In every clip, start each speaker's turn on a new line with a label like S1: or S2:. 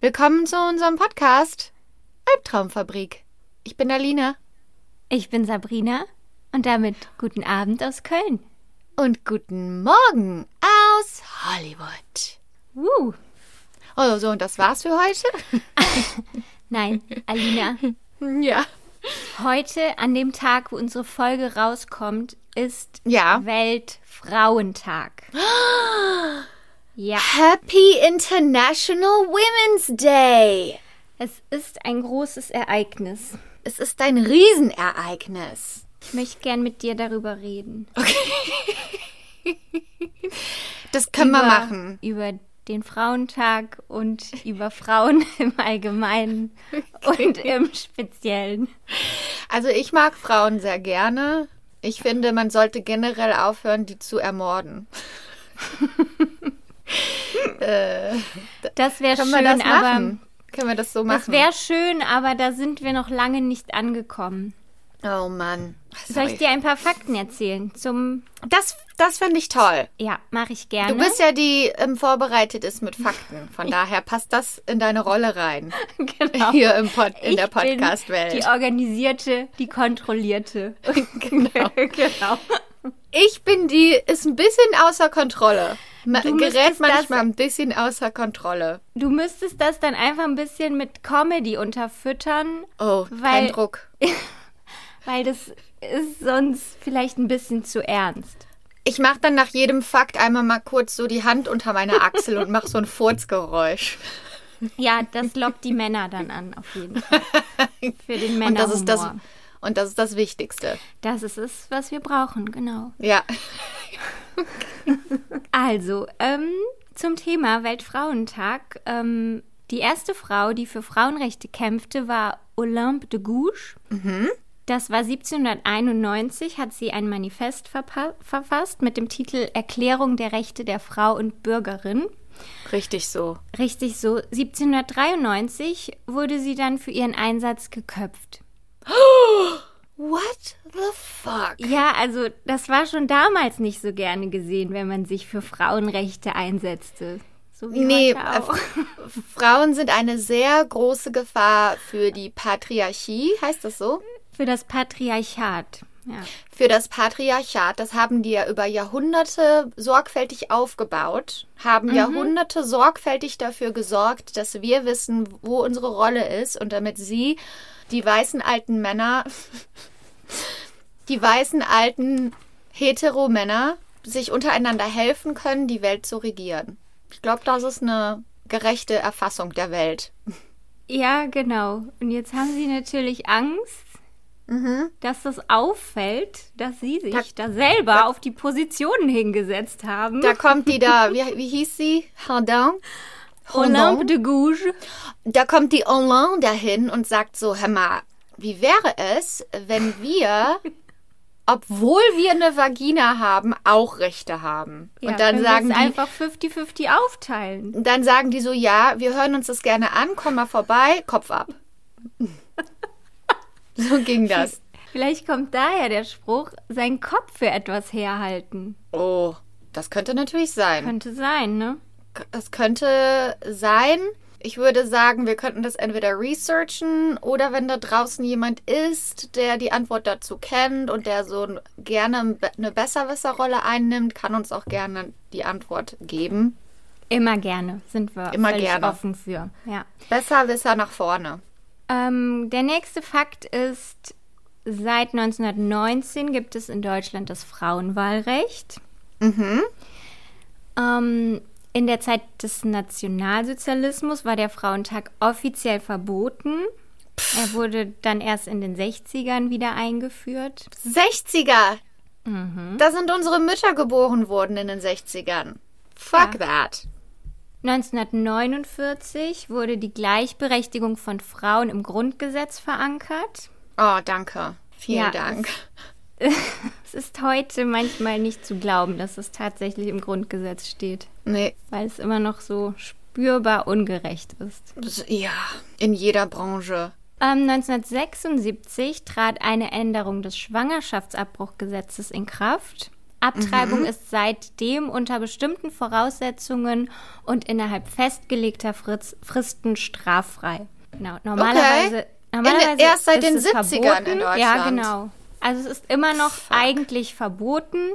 S1: Willkommen zu unserem Podcast Albtraumfabrik. Ich bin Alina.
S2: Ich bin Sabrina und damit guten Abend aus Köln.
S1: Und guten Morgen aus Hollywood.
S2: Uh.
S1: Oh, so, und das war's für heute?
S2: Nein, Alina.
S1: ja.
S2: Heute, an dem Tag, wo unsere Folge rauskommt, ist
S1: Ja.
S2: Weltfrauentag. Ja,
S1: Happy International Women's Day.
S2: es ist ein großes Ereignis.
S1: Es ist ein Riesenereignis.
S2: Ich möchte gern mit dir darüber reden.
S1: Das können wir
S2: über,
S1: machen.
S2: Über den Frauentag und über Frauen im Allgemeinen und im Speziellen.
S1: Also ich mag Frauen sehr gerne. Ich finde, man sollte generell aufhören, die zu ermorden. äh,
S2: Das wäre schön,
S1: das
S2: aber?
S1: Können wir das so machen?
S2: das wäre schön, aber da sind wir noch lange nicht angekommen.
S1: oh Mann.
S2: Soll ich dir ein paar Fakten erzählen zum
S1: Das, das finde ich toll.
S2: Ja, mache ich gerne.
S1: Du bist ja die ähm, vorbereitet ist mit Fakten. Von daher passt das in deine Rolle rein.
S2: genau.
S1: Hier im Pod, in
S2: Ich
S1: der Podcast-Welt.
S2: Die organisierte, die kontrollierte.
S1: Genau.
S2: genau.
S1: Ich bin die, ist ein bisschen außer Kontrolle. Ma
S2: Du
S1: gerät manchmal ein bisschen außer Kontrolle.
S2: Du müsstest das dann einfach ein bisschen mit Comedy unterfüttern,
S1: Oh,
S2: Weil-
S1: kein Druck.
S2: weil das ist sonst vielleicht ein bisschen zu ernst.
S1: Ich mache dann nach jedem Fakt einmal mal kurz so die Hand unter meine Achsel und mache so ein Furzgeräusch.
S2: Ja, das lockt die Männer dann an, auf jeden Fall. Für den
S1: Und das ist das, und das ist das Wichtigste.
S2: Das ist es, was wir brauchen, genau.
S1: Ja.
S2: Also, ähm, zum Thema Weltfrauentag. Ähm, die erste Frau, die für Frauenrechte kämpfte, war Olympe de Gouges. Das war 1791, hat sie ein Manifest verfasst mit dem Titel Erklärung der Rechte der Frau und Bürgerin.
S1: Richtig so.
S2: Richtig so. 1793 wurde sie dann für ihren Einsatz geköpft.
S1: What the fuck?
S2: Ja, also das war schon damals nicht so gerne gesehen, wenn man sich für Frauenrechte einsetzte. So wie
S1: Nee, äh. Frauen sind eine sehr große Gefahr für die Patriarchie, heißt das so?
S2: Für das Patriarchat. Ja.
S1: Für das Patriarchat, das haben die ja über Jahrhunderte sorgfältig aufgebaut, haben Jahrhunderte sorgfältig dafür gesorgt, dass wir wissen, wo unsere Rolle ist und damit sie, die weißen alten Männer, die weißen alten Hetero-Männer, sich untereinander helfen können, die Welt zu regieren. Ich glaube, das ist eine gerechte Erfassung der Welt.
S2: ja, genau. Und jetzt haben sie natürlich Angst, dass das auffällt, dass sie sich da, selber auf die Positionen hingesetzt haben.
S1: Da kommt die da, wie, wie hieß sie? Hardin?
S2: Olympe de Gouges.
S1: Da kommt die Hollande dahin und sagt so, hör mal, wie wäre es, wenn wir, obwohl wir eine Vagina haben, auch Rechte haben?
S2: Ja,
S1: und dann sagen die,
S2: einfach 50-50 aufteilen.
S1: dann sagen die so, ja, wir hören uns das gerne an, komm mal vorbei, Kopf ab. so ging das.
S2: Vielleicht kommt daher der Spruch, seinen Kopf für etwas herhalten.
S1: Oh, das könnte natürlich sein.
S2: Könnte sein, ne?
S1: Es könnte sein. Ich würde sagen, wir könnten das entweder researchen oder wenn da draußen jemand ist, der die Antwort dazu kennt und der so gerne eine Besserwisserrolle einnimmt, kann uns auch gerne die Antwort geben.
S2: Immer gerne sind wir
S1: Immer gerne.
S2: offen für. Ja.
S1: Besserwisser nach vorne.
S2: Ähm, der nächste Fakt ist, seit 1919 gibt es in Deutschland das Frauenwahlrecht. Ähm, in der Zeit des Nationalsozialismus war der Frauentag offiziell verboten. Er wurde dann erst in den 60ern wieder eingeführt.
S1: 60er. Da sind unsere Mütter geboren worden in den 60ern. Fuck that.
S2: 1949 wurde die Gleichberechtigung von Frauen im Grundgesetz verankert.
S1: Oh, danke. Vielen
S2: Ja,
S1: Dank.
S2: Es ist heute manchmal nicht zu glauben, dass es tatsächlich im Grundgesetz steht,
S1: Nee,
S2: weil es immer noch so spürbar ungerecht ist.
S1: ja, in jeder Branche.
S2: Ähm, 1976 trat eine Änderung des Schwangerschaftsabbruchgesetzes in Kraft. Abtreibung ist seitdem unter bestimmten Voraussetzungen und innerhalb festgelegter Fritz, Fristen straffrei. Genau, normalerweise, normalerweise
S1: erst seit den
S2: es
S1: 70ern
S2: verboten.
S1: in
S2: Ja,
S1: Deutschland.
S2: genau. Also es ist immer noch eigentlich verboten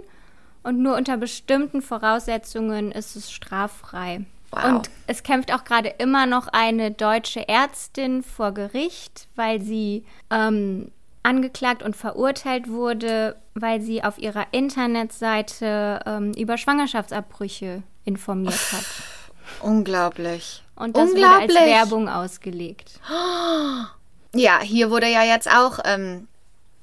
S2: und nur unter bestimmten Voraussetzungen ist es straffrei.
S1: Wow.
S2: Und es kämpft auch gerade immer noch eine deutsche Ärztin vor Gericht, weil sie ähm, angeklagt und verurteilt wurde, weil sie auf ihrer Internetseite ähm, über Schwangerschaftsabbrüche informiert hat.
S1: Unglaublich.
S2: Und das wurde als
S1: Unglaublich.
S2: Werbung ausgelegt.
S1: Ja, hier wurde ja jetzt auch ähm,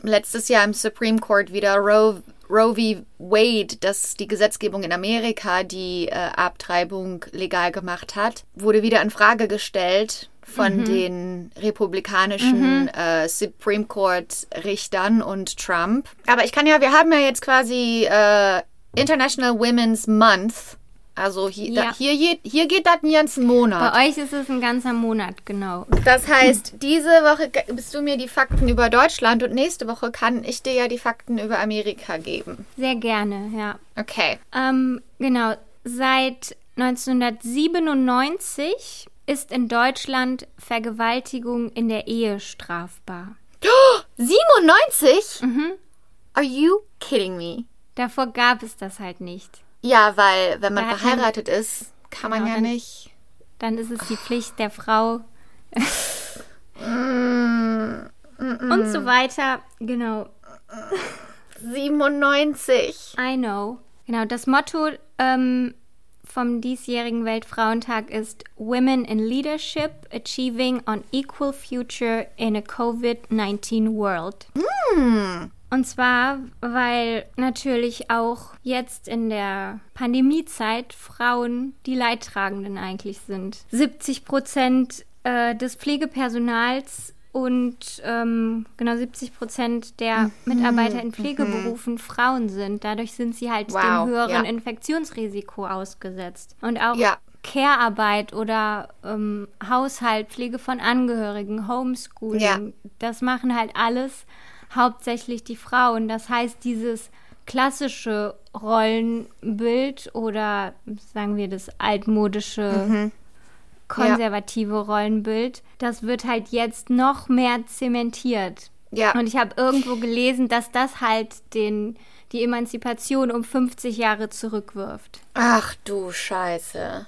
S1: letztes Jahr im Supreme Court wieder Roe, Roe v. Wade, das die Gesetzgebung in Amerika, die äh, Abtreibung legal gemacht hat, wurde wieder in Frage gestellt von den republikanischen äh, Supreme Court Richtern und Trump. Aber ich kann ja, wir haben ja jetzt quasi äh, International Women's Month. Also hier,
S2: Ja.
S1: da, hier, hier geht das einen ganzen Monat.
S2: Bei euch ist es ein ganzer Monat, genau.
S1: Das heißt, diese Woche bist du mir die Fakten über Deutschland und nächste Woche kann ich dir ja die Fakten über Amerika geben.
S2: Sehr gerne, ja.
S1: Okay.
S2: Ähm, genau, seit 1997 ist in Deutschland Vergewaltigung in der Ehe strafbar.
S1: 97? Are you kidding me?
S2: Davor gab es das halt nicht.
S1: Ja, weil wenn man
S2: man-
S1: verheiratet ist, kann man
S2: Genau,
S1: ja
S2: dann-
S1: nicht.
S2: Dann ist es die Pflicht der Frau. Und so weiter. Genau.
S1: 97.
S2: I know. Genau, das Motto ähm, vom diesjährigen Weltfrauentag ist Women in Leadership Achieving an Equal Future in a COVID-19 World. Und zwar, weil natürlich auch jetzt in der Pandemiezeit Frauen die Leidtragenden eigentlich sind. 70 Prozent äh, des Pflegepersonals und ähm, genau 70 Prozent der Mitarbeiter in Pflegeberufen Frauen sind. Dadurch sind sie halt
S1: Wow,
S2: dem höheren
S1: ja.
S2: Infektionsrisiko ausgesetzt. Und auch
S1: Ja.
S2: Care-Arbeit oder ähm, Haushalt, Pflege von Angehörigen, Homeschooling,
S1: Ja.
S2: das machen halt alles hauptsächlich die Frauen. Das heißt, dieses klassische Rollenbild oder sagen wir das altmodische konservative Rollenbild, das wird halt jetzt noch mehr zementiert.
S1: Ja.
S2: Und ich habe irgendwo gelesen, dass das halt den, die Emanzipation um 50 Jahre zurückwirft.
S1: Ach du Scheiße.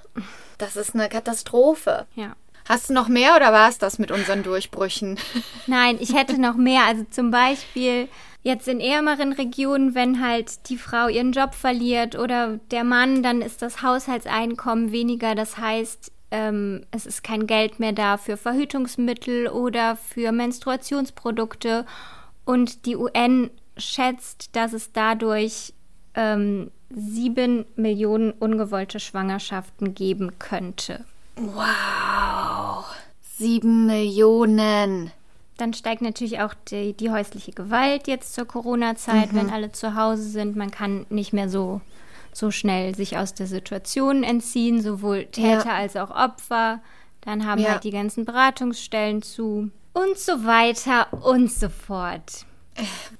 S1: Das ist eine Katastrophe.
S2: Ja.
S1: Hast du noch mehr oder war es das mit unseren Durchbrüchen?
S2: Nein, ich hätte noch mehr. Also zum Beispiel jetzt in ärmeren Regionen, wenn halt die Frau ihren Job verliert oder der Mann, dann ist das Haushaltseinkommen weniger. Das heißt, ähm, es ist kein Geld mehr da für Verhütungsmittel oder für Menstruationsprodukte. Und die UN schätzt, dass es dadurch ähm, sieben Millionen ungewollte Schwangerschaften geben könnte.
S1: Wow. Sieben Millionen.
S2: Dann steigt natürlich auch die, die häusliche Gewalt jetzt zur Corona-Zeit, wenn alle zu Hause sind. Man kann nicht mehr so, so schnell sich aus der Situation entziehen, sowohl Täter
S1: Ja.
S2: als auch Opfer. Dann haben
S1: Ja.
S2: halt die ganzen Beratungsstellen zu und so weiter und so fort.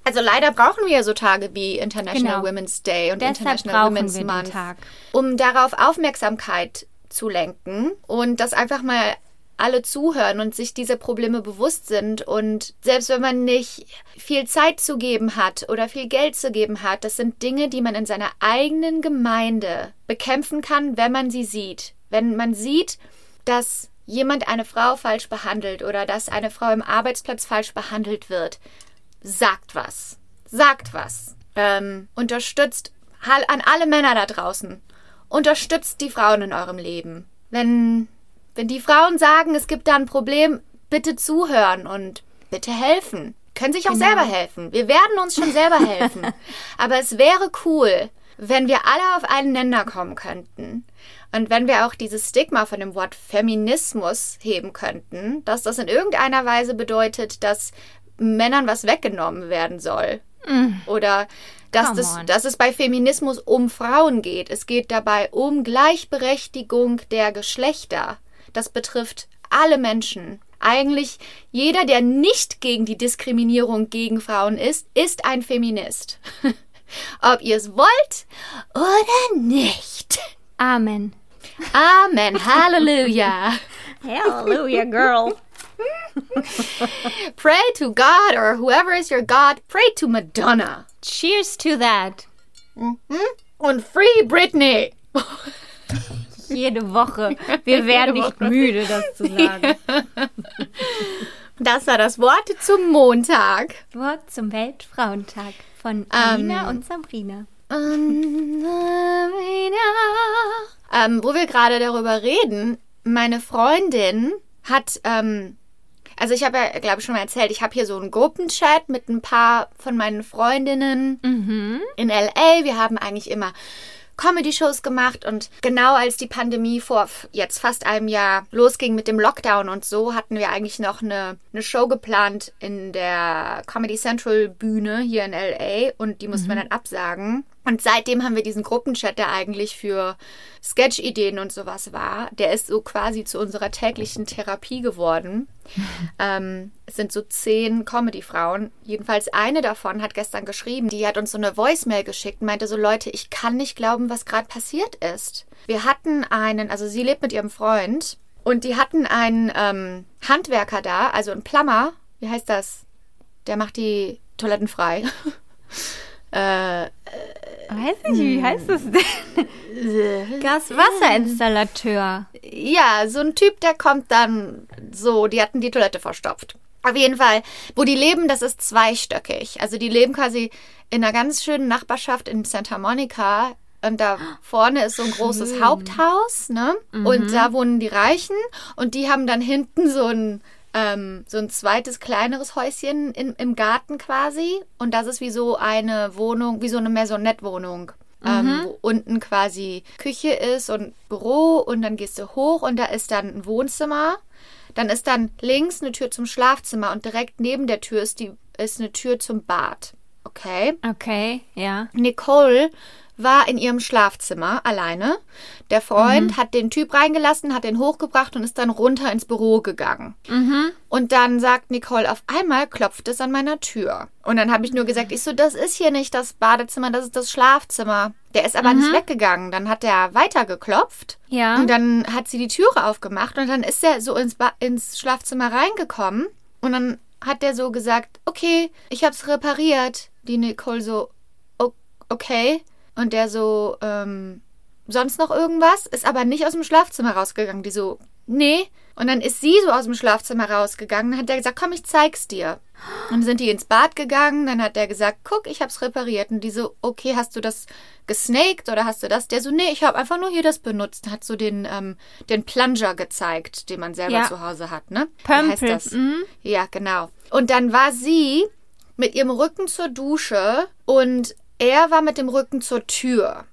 S1: Also leider brauchen wir ja so Tage wie International
S2: Genau.
S1: Women's Day und
S2: Deshalb
S1: International
S2: brauchen
S1: Women's
S2: wir den
S1: Month,
S2: Tag.
S1: um darauf Aufmerksamkeit zu lenken und dass einfach mal alle zuhören und sich diese Probleme bewusst sind und selbst wenn man nicht viel Zeit zu geben hat oder viel Geld zu geben hat, das sind Dinge, die man in seiner eigenen Gemeinde bekämpfen kann, wenn man sie sieht. Wenn man sieht, dass jemand eine Frau falsch behandelt oder dass eine Frau im Arbeitsplatz falsch behandelt wird, sagt was. Sagt was. Ähm, unterstützt an alle Männer da draußen. Unterstützt die Frauen in eurem Leben. Wenn, wenn die Frauen sagen, es gibt da ein Problem, bitte zuhören und bitte helfen. Können sich auch selber helfen. Wir werden uns schon selber helfen. Aber es wäre cool, wenn wir alle auf einen Nenner kommen könnten Und wenn wir auch dieses Stigma von dem Wort Feminismus heben könnten, dass das in irgendeiner Weise bedeutet, dass Männern was weggenommen werden soll. Oder dass, das, dass es bei Feminismus um Frauen geht. Es geht dabei um Gleichberechtigung der Geschlechter. Das betrifft alle Menschen. Eigentlich jeder, der nicht gegen die Diskriminierung gegen Frauen ist, ist ein Feminist. Ob ihr es wollt oder nicht.
S2: Amen.
S1: Amen. Halleluja.
S2: Hallelujah, girl.
S1: Pray to God or whoever is your God. Pray to Madonna.
S2: Cheers to that.
S1: Und Free Britney.
S2: Jede Woche. Wir werden nicht müde, das zu sagen.
S1: Das war das Wort zum Montag.
S2: Wort zum Weltfrauentag von Alina und Sabrina.
S1: Ähm, wo wir gerade darüber reden, meine Freundin hat, ähm, also ich habe ja, glaube ich, schon mal erzählt, ich habe hier so einen Gruppenchat mit ein paar von meinen Freundinnen in LA. Wir haben eigentlich immer Comedy-Shows gemacht und genau als die Pandemie vor jetzt fast einem Jahr losging mit dem Lockdown und so, hatten wir eigentlich noch eine, eine Show geplant in der Comedy Central Bühne hier in LA und die mussten wir dann absagen. Und seitdem haben wir diesen Gruppenchat, der eigentlich für Sketch-Ideen und sowas war. Der ist so quasi zu unserer täglichen Therapie geworden. Ähm, es sind so zehn Comedy-Frauen. Jedenfalls eine davon hat gestern geschrieben, die hat uns so eine Voicemail geschickt und meinte so, Leute, ich kann nicht glauben, was gerade passiert ist. Wir hatten einen, also sie lebt mit ihrem Freund und die hatten einen ähm, Handwerker da, also einen Plummer. Wie heißt das? Der macht die Toiletten frei. äh,
S2: Weiß nicht, wie heißt das denn? Gaswasserinstallateur.
S1: Ja, so ein Typ, der kommt dann so, die hatten die Toilette verstopft. Auf jeden Fall, wo die leben, das ist zweistöckig. Also die leben quasi in einer ganz schönen Nachbarschaft in Santa Monica. Und da vorne ist so ein großes Haupthaus, ne? Und da wohnen die Reichen. Und die haben dann hinten so ein, ähm, so ein zweites, kleineres Häuschen in, im Garten quasi. Und das ist wie so eine Wohnung, wie so eine Maisonette-Wohnung. Ähm, wo unten quasi Küche ist und Büro und dann gehst du hoch und da ist dann ein Wohnzimmer. Dann ist dann links eine Tür zum Schlafzimmer und direkt neben der Tür ist, die, ist eine Tür zum Bad. Okay.
S2: Okay, ja.
S1: Nicole war in ihrem Schlafzimmer alleine. Der Freund hat den Typ reingelassen, hat den hochgebracht und ist dann runter ins Büro gegangen. Und dann sagt Nicole, auf einmal klopft es an meiner Tür. Und dann habe ich nur gesagt, ich so, das ist hier nicht das Badezimmer, das ist das Schlafzimmer. Der ist aber nicht weggegangen. Dann hat er weiter geklopft.
S2: Ja.
S1: Und dann hat sie die Türe aufgemacht und dann ist er so ins, ba ins Schlafzimmer reingekommen. Und dann hat der so gesagt, okay, ich hab's repariert. Die Nicole so, "O- okay. Und der so, ähm, sonst noch irgendwas? Ist aber nicht aus dem Schlafzimmer rausgegangen. Die so, nee. Und dann ist sie so aus dem Schlafzimmer rausgegangen. Dann hat der gesagt, komm, ich zeig's dir. Und dann sind die ins Bad gegangen. Dann hat der gesagt, guck, ich hab's repariert. Und die so, okay, hast du das gesnaked oder hast du das? Der so, nee, ich habe einfach nur hier das benutzt. Hat so den, ähm, den Plunger gezeigt, den man selber
S2: Ja.
S1: zu Hause hat, ne? Wie heißt das?
S2: Mhm.
S1: Ja, genau. Und dann war sie mit ihrem Rücken zur Dusche und er war mit dem Rücken zur Tür.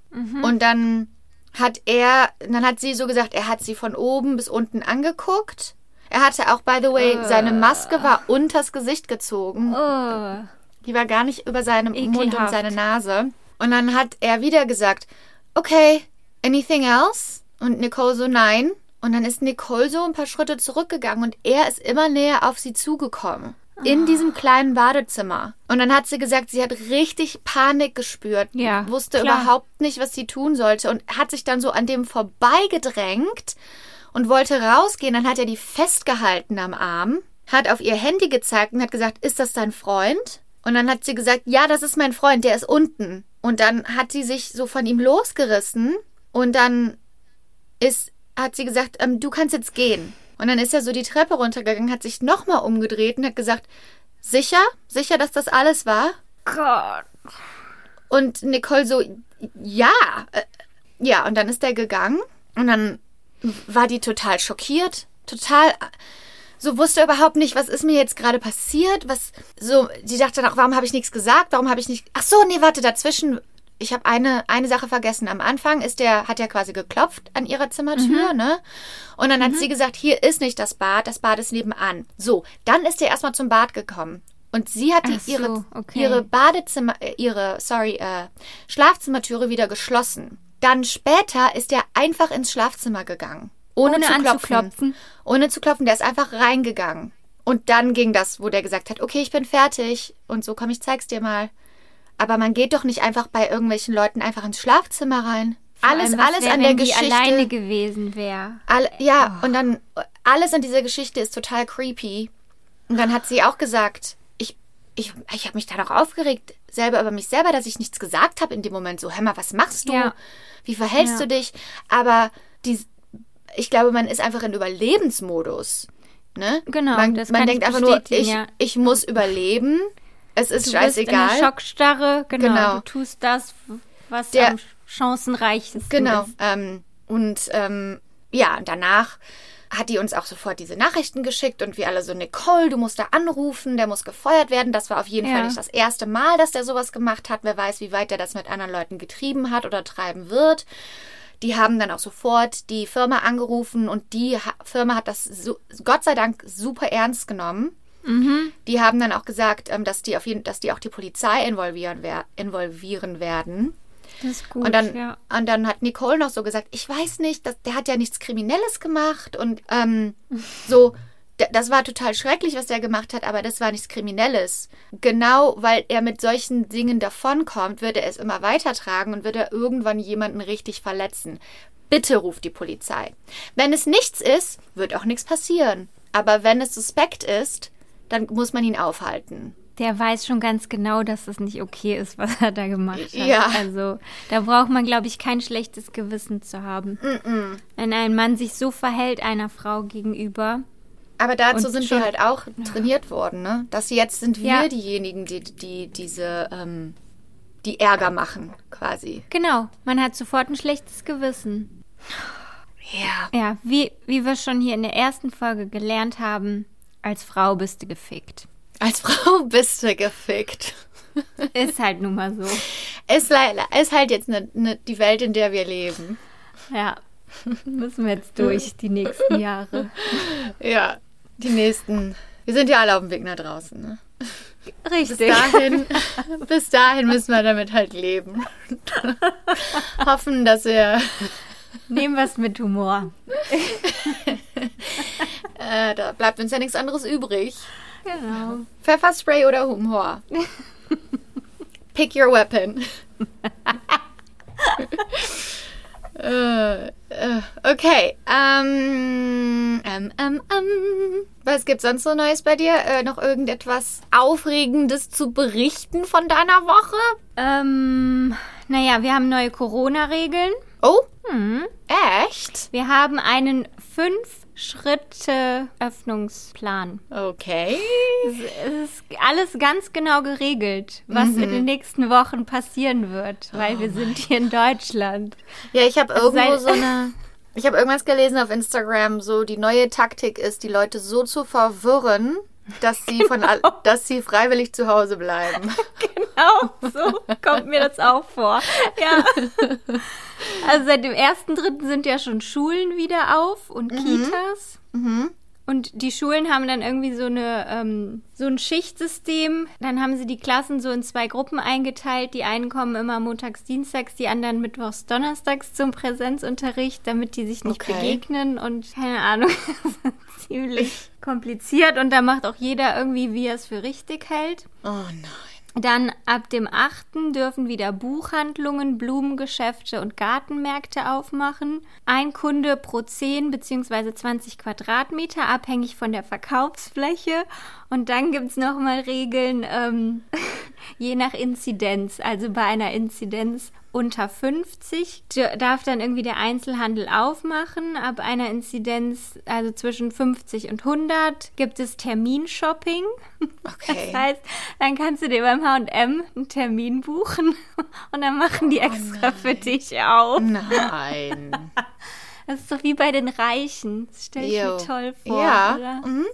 S1: Und dann hat er, dann hat sie so gesagt, er hat sie von oben bis unten angeguckt. Er hatte auch, by the way, seine Maske war unters Gesicht gezogen.
S2: Oh.
S1: Die war gar nicht über seinem Mund und
S2: Ekelhaft.
S1: seine Nase. Und dann hat er wieder gesagt, okay, anything else? Und Nicole so, nein. Und dann ist Nicole so ein paar Schritte zurückgegangen und er ist immer näher auf sie zugekommen. In diesem kleinen Badezimmer. Und dann hat sie gesagt, sie hat richtig Panik gespürt.
S2: Ja,
S1: Wusste
S2: klar.
S1: überhaupt nicht, was sie tun sollte. Und hat sich dann so an dem vorbeigedrängt und wollte rausgehen. Dann hat er die festgehalten am Arm, hat auf ihr Handy gezeigt und hat gesagt, ist das dein Freund? Und dann hat sie gesagt, ja, das ist mein Freund, der ist unten. Und dann hat sie sich so von ihm losgerissen und dann ist, hat sie gesagt, ähm, du kannst jetzt gehen. Und dann ist er so die Treppe runtergegangen, hat sich nochmal umgedreht und hat gesagt, sicher? Sicher, dass das alles war?
S2: Gott.
S1: Und Nicole so, ja. Äh, ja, und dann ist er gegangen und dann war die total schockiert, total so wusste überhaupt nicht, was ist mir jetzt gerade passiert, was so, die dachte dann auch, warum habe ich nichts gesagt, warum habe ich nicht, ach so, nee, warte, dazwischen ich habe eine, eine Sache vergessen. Am Anfang ist der, hat er quasi geklopft an ihrer Zimmertür, ne? Und dann hat sie gesagt, hier ist nicht das Bad, das Bad ist nebenan. So, dann ist er erstmal zum Bad gekommen. Und sie hat die,
S2: Ach so,
S1: ihre,
S2: okay.
S1: ihre Badezimmer, äh, ihre, sorry, äh, Schlafzimmertüre wieder geschlossen. Dann später ist er einfach ins Schlafzimmer gegangen. Ohne,
S2: Ohne
S1: zu klopfen. Ohne zu klopfen. Der ist einfach reingegangen. Und dann ging das, wo der gesagt hat, okay, ich bin fertig. Und so komm, ich zeig's dir mal. Aber man geht doch nicht einfach bei irgendwelchen Leuten einfach ins Schlafzimmer rein.
S2: Vor
S1: alles,
S2: allem,
S1: alles
S2: wär,
S1: an der
S2: wenn die
S1: Geschichte.
S2: alleine gewesen wäre.
S1: Ja, und dann alles an dieser Geschichte ist total creepy. Und dann hat sie auch gesagt, ich, ich, ich habe mich da doch aufgeregt, selber über mich selber, dass ich nichts gesagt habe in dem Moment. So, hör mal, was machst du?
S2: Ja.
S1: Wie verhältst
S2: Ja.
S1: du dich? Aber die, ich glaube, man ist einfach in Überlebensmodus. Ne?
S2: Genau,
S1: Man,
S2: das
S1: man
S2: kann
S1: denkt
S2: ich
S1: einfach nur, ich,
S2: ja.
S1: ich muss überleben. Es ist
S2: Du
S1: scheißegal.
S2: bist in der Schockstarre, genau.
S1: Genau.
S2: Du tust das, was
S1: Der-
S2: am chancenreichsten
S1: Genau.
S2: ist.
S1: Ähm, und ähm, ja, danach hat die uns auch sofort diese Nachrichten geschickt und wir alle so, Nicole, du musst da anrufen, der muss gefeuert werden. Das war auf jeden
S2: Ja.
S1: Fall nicht das erste Mal, dass der sowas gemacht hat. Wer weiß, wie weit er das mit anderen Leuten getrieben hat oder treiben wird. Die haben dann auch sofort die Firma angerufen und die Firma hat das so, Gott sei Dank super ernst genommen. Die haben dann auch gesagt, ähm, dass die auf jeden, dass die auch die Polizei involvieren, wer involvieren werden.
S2: Das ist gut,
S1: Und dann,
S2: ja.
S1: und dann hat Nicole noch so gesagt, ich weiß nicht, das, der hat ja nichts Kriminelles gemacht und ähm, so, das war total schrecklich, was der gemacht hat, aber das war nichts Kriminelles. Genau, weil er mit solchen Dingen davonkommt, wird er es immer weitertragen und wird er irgendwann jemanden richtig verletzen. Bitte ruft die Polizei. Wenn es nichts ist, wird auch nichts passieren. Aber wenn es suspekt ist, dann muss man ihn aufhalten.
S2: Der weiß schon ganz genau, dass das nicht okay ist, was er da gemacht hat.
S1: Ja.
S2: Also da braucht man, glaube ich, kein schlechtes Gewissen zu haben. Wenn ein Mann sich so verhält einer Frau gegenüber.
S1: Aber dazu sind
S2: schon-
S1: wir halt auch trainiert worden, ne? Dass jetzt sind wir
S2: Ja.
S1: diejenigen, die, die diese, ähm, die Ärger machen, quasi.
S2: Genau, man hat sofort ein schlechtes Gewissen.
S1: Ja.
S2: Ja, wie, wie wir schon hier in der ersten Folge gelernt haben, als Frau bist du gefickt.
S1: Als Frau bist du gefickt.
S2: Ist halt nun mal so.
S1: Ist, ist halt jetzt ne, ne, die Welt, in der wir leben.
S2: Ja, müssen wir jetzt durch die nächsten Jahre.
S1: Ja. Die nächsten. Wir sind ja alle auf dem Weg nach draußen, ne? Bis
S2: Richtig.
S1: dahin, bis dahin müssen wir damit halt leben. Hoffen, dass wir.
S2: Nehmen wir es mit Humor.
S1: Äh, da bleibt uns ja nichts anderes übrig.
S2: Genau.
S1: Pfefferspray oder Humor? Pick your weapon. äh, äh, okay. Ähm, ähm, ähm, ähm. Was gibt's sonst so Neues bei dir? Äh, noch irgendetwas Aufregendes zu berichten von deiner Woche?
S2: Ähm, naja, wir haben neue Corona-Regeln.
S1: Oh,
S2: Hm.
S1: echt?
S2: Wir haben einen Fünf-Schritte-Öffnungsplan.
S1: Okay.
S2: Es ist alles ganz genau geregelt, was in den nächsten Wochen passieren wird, weil wir sind hier in Deutschland.
S1: Ja, ich habe irgendwo so eine. Ich habe irgendwas gelesen auf Instagram, so die neue Taktik ist, die Leute so zu verwirren, dass sie von all, dass sie freiwillig zu Hause bleiben.
S2: Genau, so kommt mir das auch vor. Ja. Also seit dem 1.3. sind ja schon Schulen wieder auf und Kitas. Und die Schulen haben dann irgendwie so eine ähm, so ein Schichtsystem. Dann haben sie die Klassen so in zwei Gruppen eingeteilt. Die einen kommen immer montags, dienstags, die anderen mittwochs, donnerstags zum Präsenzunterricht, damit die sich nicht
S1: Okay.
S2: begegnen und keine Ahnung. ziemlich kompliziert und da macht auch jeder irgendwie, wie er es für richtig hält.
S1: Oh nein.
S2: Dann ab dem 8. dürfen wieder Buchhandlungen, Blumengeschäfte und Gartenmärkte aufmachen. Ein Kunde pro 10 bzw. 20 Quadratmeter, abhängig von der Verkaufsfläche. Und dann gibt es nochmal Regeln, ähm, je nach Inzidenz. Also bei einer Inzidenz unter 50 d- darf dann irgendwie der Einzelhandel aufmachen. Ab einer Inzidenz, also zwischen 50 und 100, gibt es Terminshopping.
S1: Okay.
S2: Das heißt, dann kannst du dir beim H&M einen Termin buchen und dann machen die extra für dich auf.
S1: Nein.
S2: Das ist so wie bei den Reichen. Das stelle ich
S1: Jo.
S2: mir toll vor,
S1: Ja.
S2: oder?
S1: Mhm.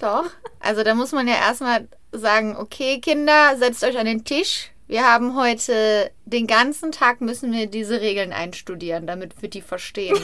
S1: Doch. Also da muss man ja erstmal sagen, okay, Kinder, setzt euch an den Tisch. Wir haben heute den ganzen Tag müssen wir diese Regeln einstudieren, damit wir die verstehen.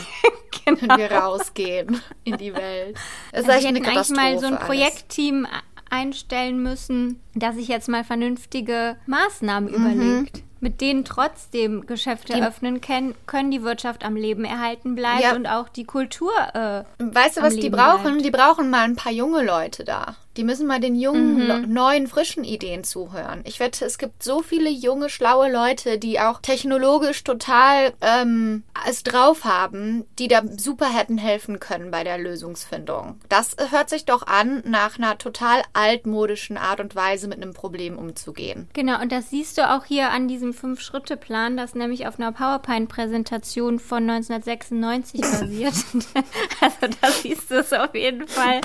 S1: genau. Wenn wir rausgehen in die Welt.
S2: Ist also echt eine Katastrophe. eigentlich mal so ein Projektteam einstellen müssen, das sich jetzt mal vernünftige Maßnahmen mhm. überlegt mit denen trotzdem Geschäfte die, öffnen können, können die Wirtschaft am Leben erhalten bleiben ja. und auch die Kultur. Äh,
S1: weißt du, was Leben die brauchen? Bleibt. Die brauchen mal ein paar junge Leute da. Die müssen mal den jungen, mhm. neuen, frischen Ideen zuhören. Ich wette, es gibt so viele junge, schlaue Leute, die auch technologisch total ähm, es drauf haben, die da super hätten helfen können bei der Lösungsfindung. Das hört sich doch an nach einer total altmodischen Art und Weise, mit einem Problem umzugehen.
S2: Genau, und das siehst du auch hier an diesem Fünf-Schritte-Plan, das nämlich auf einer PowerPoint-Präsentation von 1996 basiert. also da siehst du es auf jeden Fall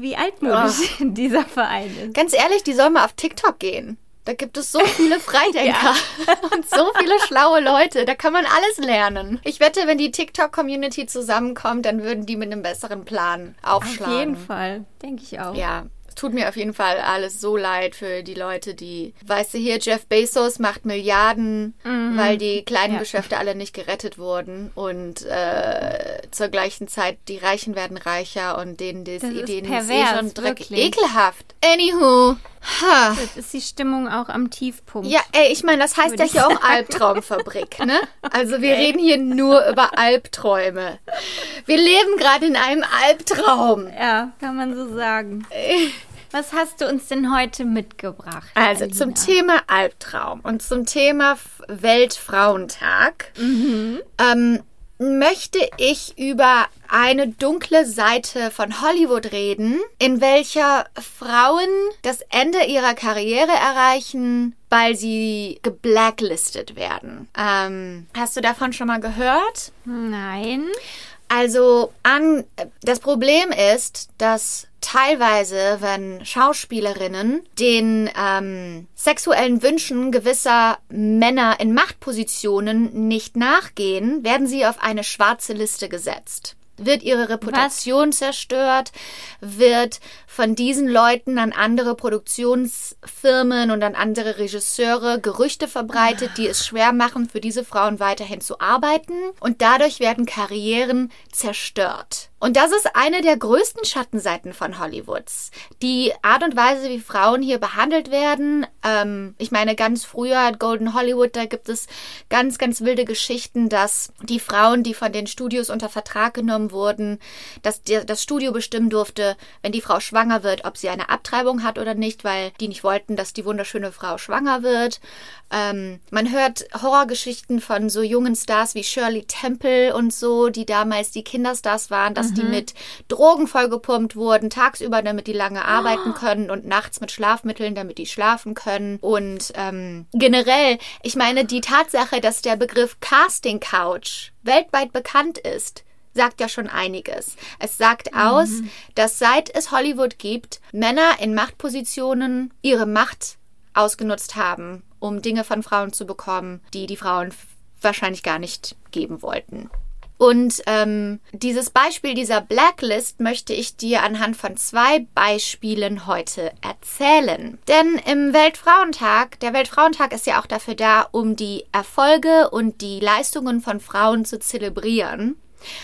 S2: wie altmodisch oh. dieser Verein ist.
S1: Ganz ehrlich, die sollen mal auf TikTok gehen. Da gibt es so viele Freidenker und so viele schlaue Leute. Da kann man alles lernen. Ich wette, wenn die TikTok-Community zusammenkommt, dann würden die mit einem besseren Plan aufschlagen.
S2: Auf jeden Fall, denke ich auch.
S1: Ja, tut mir auf jeden Fall alles so leid für die Leute, die, weißt du, hier Jeff Bezos macht Milliarden, mhm. weil die kleinen ja. Geschäfte alle nicht gerettet wurden und äh, zur gleichen Zeit die Reichen werden reicher und denen das, das Ideen ist, eh schon dreckig. Ekelhaft. Anywho.
S2: Ha. Jetzt ist die Stimmung auch am Tiefpunkt.
S1: Ja, ey, ich meine, das heißt ja hier auch Albtraumfabrik, ne? Also wir reden hier nur über Albträume. Wir leben gerade in einem Albtraum.
S2: Ja, kann man so sagen. Was hast du uns denn heute mitgebracht?
S1: Also Alina? zum Thema Albtraum und zum Thema Weltfrauentag mhm. ähm, möchte ich über eine dunkle Seite von Hollywood reden, in welcher Frauen das Ende ihrer Karriere erreichen, weil sie geblacklistet werden. Ähm, hast du davon schon mal gehört?
S2: Nein.
S1: Also an das Problem ist, dass teilweise, wenn Schauspielerinnen den ähm, sexuellen Wünschen gewisser Männer in Machtpositionen nicht nachgehen, werden sie auf eine schwarze Liste gesetzt wird ihre Reputation Was? zerstört, wird von diesen Leuten an andere Produktionsfirmen und an andere Regisseure Gerüchte verbreitet, die es schwer machen, für diese Frauen weiterhin zu arbeiten und dadurch werden Karrieren zerstört. Und das ist eine der größten Schattenseiten von Hollywoods. Die Art und Weise, wie Frauen hier behandelt werden. Ähm, ich meine, ganz früher Golden Hollywood, da gibt es ganz, ganz wilde Geschichten, dass die Frauen, die von den Studios unter Vertrag genommen wurden, dass der, das Studio bestimmen durfte, wenn die Frau schwanger wird, ob sie eine Abtreibung hat oder nicht, weil die nicht wollten, dass die wunderschöne Frau schwanger wird. Ähm, man hört Horrorgeschichten von so jungen Stars wie Shirley Temple und so, die damals die Kinderstars waren, dass mhm. die mit Drogen vollgepumpt wurden, tagsüber, damit die lange arbeiten können und nachts mit Schlafmitteln, damit die schlafen können. Und ähm, generell, ich meine, die Tatsache, dass der Begriff Casting Couch weltweit bekannt ist, sagt ja schon einiges. Es sagt mhm. aus, dass seit es Hollywood gibt, Männer in Machtpositionen ihre Macht ausgenutzt haben, um Dinge von Frauen zu bekommen, die die Frauen wahrscheinlich gar nicht geben wollten. Und ähm, dieses Beispiel dieser Blacklist möchte ich dir anhand von zwei Beispielen heute erzählen. Denn im Weltfrauentag, der Weltfrauentag ist ja auch dafür da, um die Erfolge und die Leistungen von Frauen zu zelebrieren.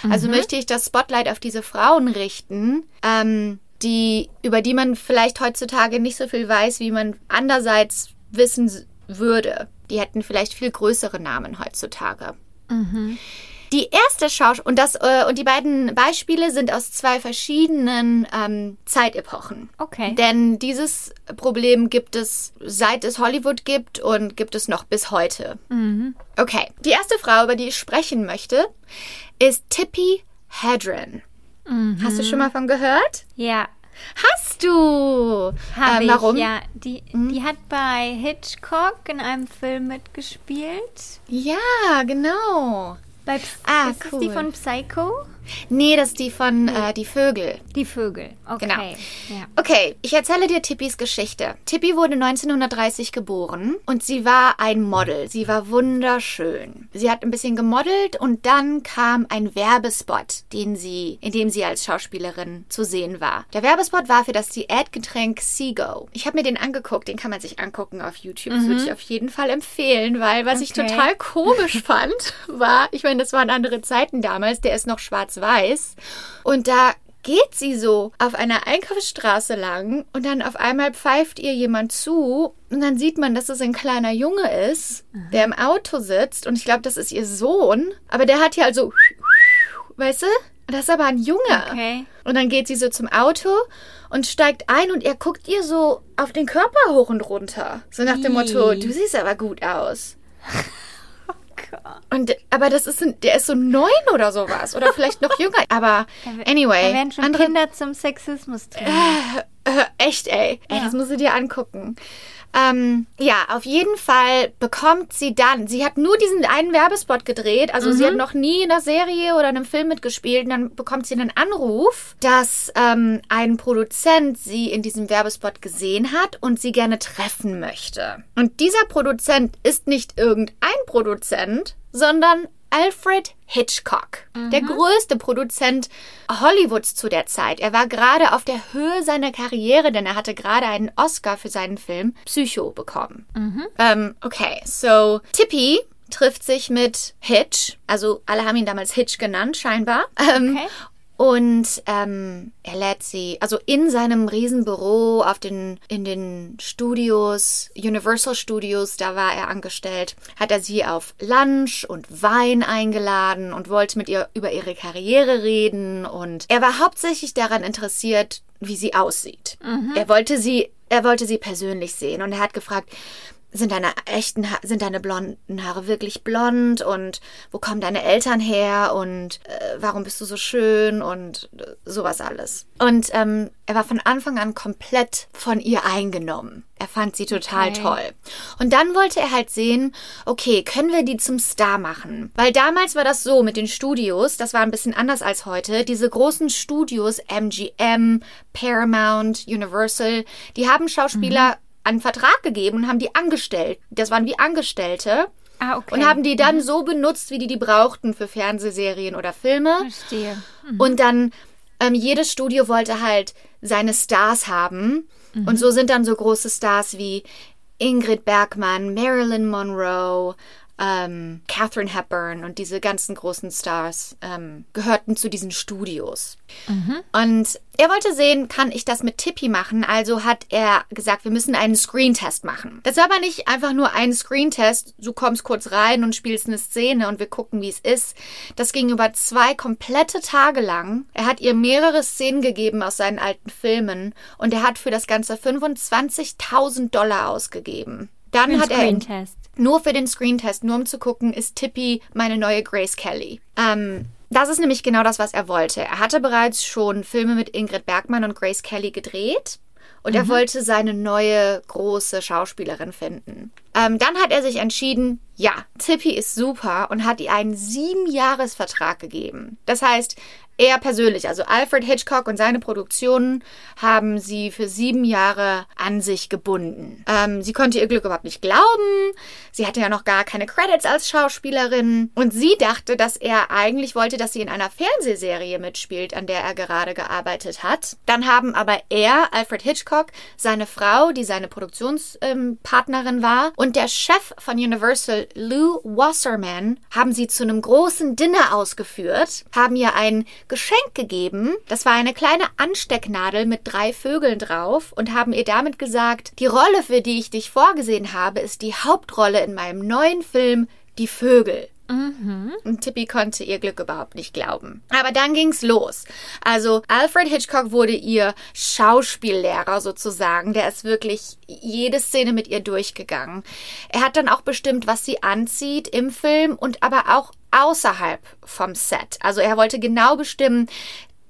S1: Also mhm. möchte ich das Spotlight auf diese Frauen richten, ähm, die, über die man vielleicht heutzutage nicht so viel weiß, wie man andererseits wissen würde. Die hätten vielleicht viel größere Namen heutzutage. Mhm. Die erste Schauspielerin und das äh, und die beiden Beispiele sind aus zwei verschiedenen ähm, Zeitepochen.
S2: Okay.
S1: Denn dieses Problem gibt es seit es Hollywood gibt und gibt es noch bis heute. Mhm. Okay. Die erste Frau, über die ich sprechen möchte, ist Tippi Hedren. Mhm. Hast du schon mal von gehört?
S2: Ja.
S1: Hast du?
S2: Hab äh, warum? Ich, ja, die, hm? die hat bei Hitchcock in einem Film mitgespielt.
S1: Ja, genau.
S2: Bei, ah, ist cool. die von Psycho?
S1: Nee, das ist die von äh, Die Vögel.
S2: Die Vögel. Okay.
S1: Genau.
S2: Ja.
S1: Okay, ich erzähle dir Tippis Geschichte. Tippi wurde 1930 geboren und sie war ein Model. Sie war wunderschön. Sie hat ein bisschen gemodelt und dann kam ein Werbespot, den sie, in dem sie als Schauspielerin zu sehen war. Der Werbespot war für das Diätgetränk Seago. Ich habe mir den angeguckt, den kann man sich angucken auf YouTube. Das würde ich auf jeden Fall empfehlen, weil was ich
S2: Okay.
S1: total komisch fand, war, ich meine, das waren andere Zeiten damals, der ist noch schwarz-weiß und da geht sie so auf einer Einkaufsstraße lang und dann auf einmal pfeift ihr jemand zu und dann sieht man, dass es ein kleiner Junge ist, der im Auto sitzt und ich glaube, das ist ihr Sohn, aber der hat ja also, weißt du? Das ist aber ein Junge.
S2: Okay.
S1: Und dann geht sie so zum Auto und steigt ein und er guckt ihr so auf den Körper hoch und runter. So nach dem Motto, du siehst aber gut aus. Und aber das ist ein, der ist so neun oder sowas oder vielleicht noch jünger. Aber anyway,
S2: Da werden schon
S1: andere
S2: Kinder zum Sexismus drin.
S1: äh, echt, ey. ey Das musst du dir angucken. Ähm, ja, auf jeden Fall bekommt sie dann, sie hat nur diesen einen Werbespot gedreht, also sie hat noch nie in einer Serie oder einem Film mitgespielt und dann bekommt sie einen Anruf, dass ähm, ein Produzent sie in diesem Werbespot gesehen hat und sie gerne treffen möchte. Und dieser Produzent ist nicht irgendein Produzent, sondern Alfred Hitchcock, der größte Produzent Hollywoods zu der Zeit. Er war gerade auf der Höhe seiner Karriere, denn er hatte gerade einen Oscar für seinen Film Psycho bekommen. Ähm, okay, so Tippy trifft sich mit Hitch, also alle haben ihn damals Hitch genannt, scheinbar. Ähm,
S2: Okay.
S1: Und ähm, er lädt sie, also in seinem Riesenbüro auf den, in den Studios, Universal Studios, da war er angestellt, hat er sie auf Lunch und Wein eingeladen und wollte mit ihr über ihre Karriere reden. Und er war hauptsächlich daran interessiert, wie sie aussieht. Er wollte sie, er wollte sie persönlich sehen und er hat gefragt, sind deine echten, ha sind deine blonden Haare wirklich blond und wo kommen deine Eltern her und äh, warum bist du so schön und äh, sowas alles. Und ähm, er war von Anfang an komplett von ihr eingenommen. Er fand sie total
S2: Okay.
S1: toll. Und dann wollte er halt sehen, okay, können wir die zum Star machen? Weil damals war das so mit den Studios, das war ein bisschen anders als heute. Diese großen Studios, MGM, Paramount, Universal, die haben Schauspieler einen Vertrag gegeben und haben die angestellt. Das waren wie Angestellte.
S2: Ah, okay.
S1: Und haben die dann so benutzt, wie die die brauchten für Fernsehserien oder Filme.
S2: Verstehe.
S1: Und dann ähm, jedes Studio wollte halt seine Stars haben. Und so sind dann so große Stars wie Ingrid Bergmann, Marilyn Monroe, ähm, Catherine Hepburn und diese ganzen großen Stars ähm, gehörten zu diesen Studios. Und er wollte sehen, kann ich das mit Tippi machen? Also hat er gesagt, wir müssen einen Screentest machen. Das war aber nicht einfach nur ein Screentest, du kommst kurz rein und spielst eine Szene und wir gucken, wie es ist. Das ging über zwei komplette Tage lang. Er hat ihr mehrere Szenen gegeben aus seinen alten Filmen und er hat für das Ganze 25.000 Dollar ausgegeben. Dann hat er
S2: Screentest.
S1: Nur für den Screentest, nur um zu gucken, ist Tippi meine neue Grace Kelly. Ähm, das ist nämlich genau das, was er wollte. Er hatte bereits schon Filme mit Ingrid Bergmann und Grace Kelly gedreht. Und er wollte seine neue große Schauspielerin finden. Ähm, dann hat er sich entschieden, ja, Tippi ist super und hat ihr einen Siebenjahresvertrag gegeben. Das heißt, er persönlich, also Alfred Hitchcock und seine Produktionen, haben sie für sieben Jahre an sich gebunden. Ähm, sie konnte ihr Glück überhaupt nicht glauben. Sie hatte ja noch gar keine Credits als Schauspielerin. Und sie dachte, dass er eigentlich wollte, dass sie in einer Fernsehserie mitspielt, an der er gerade gearbeitet hat. Dann haben aber er, Alfred Hitchcock, seine Frau, die seine Produktionspartnerin war, und der Chef von Universal, Lou Wasserman, haben sie zu einem großen Dinner ausgeführt, haben ihr ein Geschenk gegeben. Das war eine kleine Anstecknadel mit drei Vögeln drauf und haben ihr damit gesagt, die Rolle, für die ich dich vorgesehen habe, ist die Hauptrolle in meinem neuen Film Die Vögel. Und Tippi konnte ihr Glück überhaupt nicht glauben. Aber dann ging's los. Also Alfred Hitchcock wurde ihr Schauspiellehrer sozusagen. Der ist wirklich jede Szene mit ihr durchgegangen. Er hat dann auch bestimmt, was sie anzieht im Film und aber auch außerhalb vom Set. Also er wollte genau bestimmen,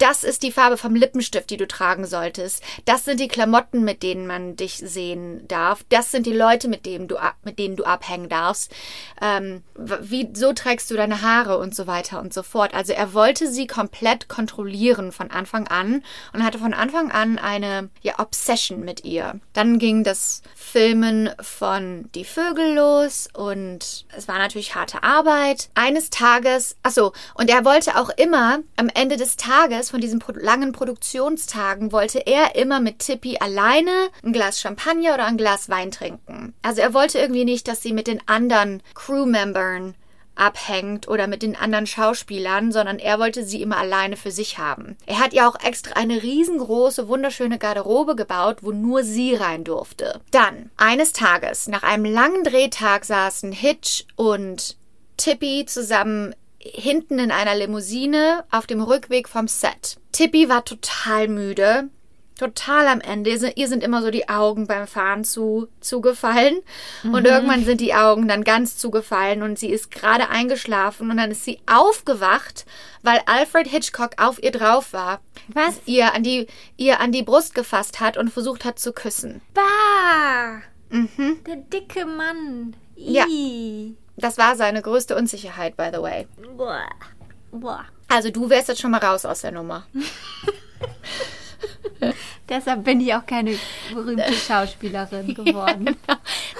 S1: das ist die Farbe vom Lippenstift, die du tragen solltest. Das sind die Klamotten, mit denen man dich sehen darf. Das sind die Leute, mit denen du, mit denen du abhängen darfst. Ähm, wie, so trägst du deine Haare und so weiter und so fort. Also er wollte sie komplett kontrollieren von Anfang an und hatte von Anfang an eine ja, Obsession mit ihr. Dann ging das Filmen von Die Vögel los und es war natürlich harte Arbeit. Eines Tages, achso, und er wollte auch immer am Ende des Tages von diesen langen Produktionstagen wollte er immer mit Tippi alleine ein Glas Champagner oder ein Glas Wein trinken. Also er wollte irgendwie nicht, dass sie mit den anderen Crewmembern abhängt oder mit den anderen Schauspielern, sondern er wollte sie immer alleine für sich haben. Er hat ihr auch extra eine riesengroße, wunderschöne Garderobe gebaut, wo nur sie rein durfte. Dann, eines Tages, nach einem langen Drehtag saßen Hitch und Tippy zusammen hinten in einer Limousine auf dem Rückweg vom Set. Tippy war total müde total am Ende. Ihr sind immer so die Augen beim Fahren zu, zugefallen. Mhm. Und irgendwann sind die Augen dann ganz zugefallen und sie ist gerade eingeschlafen und dann ist sie aufgewacht, weil Alfred Hitchcock auf ihr drauf war.
S2: Was?
S1: Ihr an die, ihr an die Brust gefasst hat und versucht hat zu küssen.
S2: Bah!
S1: Mhm.
S2: Der dicke Mann.
S1: Ja. Das war seine größte Unsicherheit, by the way.
S2: Boah. Boah.
S1: Also du wärst jetzt schon mal raus aus der Nummer.
S2: Deshalb bin ich auch keine berühmte Schauspielerin geworden.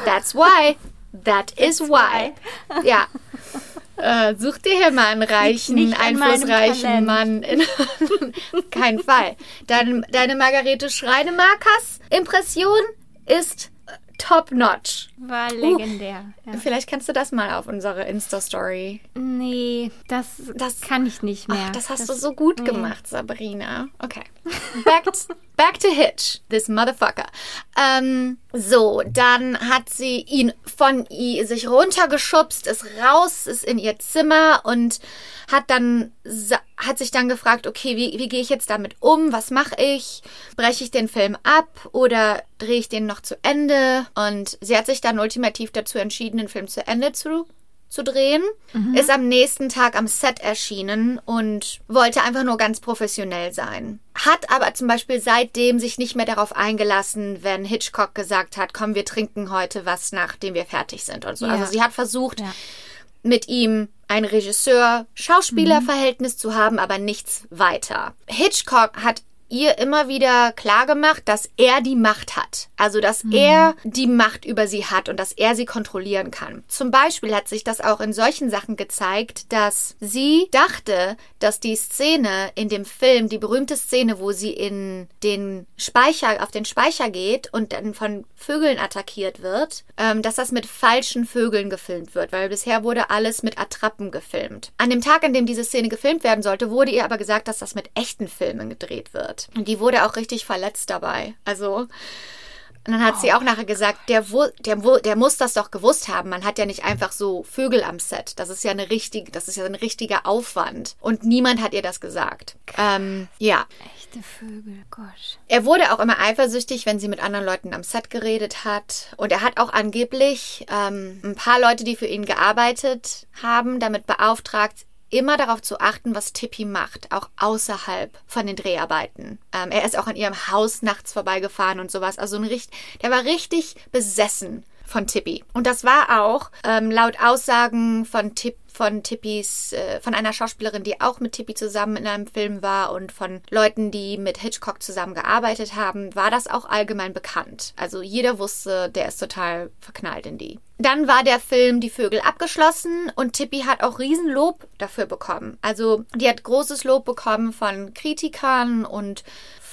S1: That's why. That is why. Ja. Äh, such dir hier mal einen reichen,
S2: Nicht an
S1: einflussreichen Mann. In, kein Fall. Deine, deine Margarete Schreinemarkers Impression ist top notch.
S2: War legendär. ja.
S1: Vielleicht kannst du das mal auf unsere Insta-Story.
S2: Nee, das,
S1: Das-
S2: kann ich nicht mehr.
S1: Ach, das hast du so gut gemacht, Sabrina. Okay. Back, back to Hitch, this motherfucker. Ähm, so, dann hat sie ihn von ihr sich runtergeschubst, ist raus, ist in ihr Zimmer und hat dann hat sich dann gefragt, okay, wie, wie gehe ich jetzt damit um? Was mache ich? Breche ich den Film ab oder drehe ich den noch zu Ende? Und sie hat sich dann ultimativ dazu entschieden, den Film zu Ende zu zu drehen, ist am nächsten Tag am Set erschienen und wollte einfach nur ganz professionell sein. Hat aber zum Beispiel seitdem sich nicht mehr darauf eingelassen, wenn Hitchcock gesagt hat, komm, wir trinken heute was, nachdem wir fertig sind und so.
S2: Ja.
S1: Also sie hat versucht,
S2: Ja.
S1: mit ihm ein Regisseur-Schauspieler-Verhältnis zu haben, aber nichts weiter. Hitchcock hat ihr immer wieder klargemacht, dass er die Macht hat. Also, dass er die Macht über sie hat und dass er sie kontrollieren kann. Zum Beispiel hat sich das auch in solchen Sachen gezeigt, dass sie dachte, dass die Szene in dem Film, die berühmte Szene, wo sie in den Speicher, auf den Speicher geht und dann von Vögeln attackiert wird, ähm, dass das mit falschen Vögeln gefilmt wird, weil bisher wurde alles mit Attrappen gefilmt. An dem Tag, an dem diese Szene gefilmt werden sollte, wurde ihr aber gesagt, dass das mit echten Filmen gedreht wird. Und die wurde auch richtig verletzt dabei. Also, und dann hat sie auch nachher gesagt, der, der, der muss das doch gewusst haben. Man hat ja nicht einfach so Vögel am Set. Das ist ja eine richtige, das ist ja ein richtiger Aufwand. Und niemand hat ihr das gesagt. Ähm, ja.
S2: Echte Vögel, Gott.
S1: Er wurde auch immer eifersüchtig, wenn sie mit anderen Leuten am Set geredet hat. Und er hat auch angeblich ähm, ein paar Leute, die für ihn gearbeitet haben, damit beauftragt, immer darauf zu achten, was Tippi macht, auch außerhalb von den Dreharbeiten. Ähm, er ist auch an ihrem Haus nachts vorbeigefahren und sowas. Also ein richt der war richtig besessen von Tippi. Und das war auch ähm, laut Aussagen von Tipp von Tippis, äh, von einer Schauspielerin, die auch mit Tippi zusammen in einem Film war und von Leuten, die mit Hitchcock zusammen gearbeitet haben, war das auch allgemein bekannt. Also jeder wusste, der ist total verknallt in die. Dann war der Film Die Vögel abgeschlossen und Tippi hat auch Riesenlob dafür bekommen. Also die hat großes Lob bekommen von Kritikern und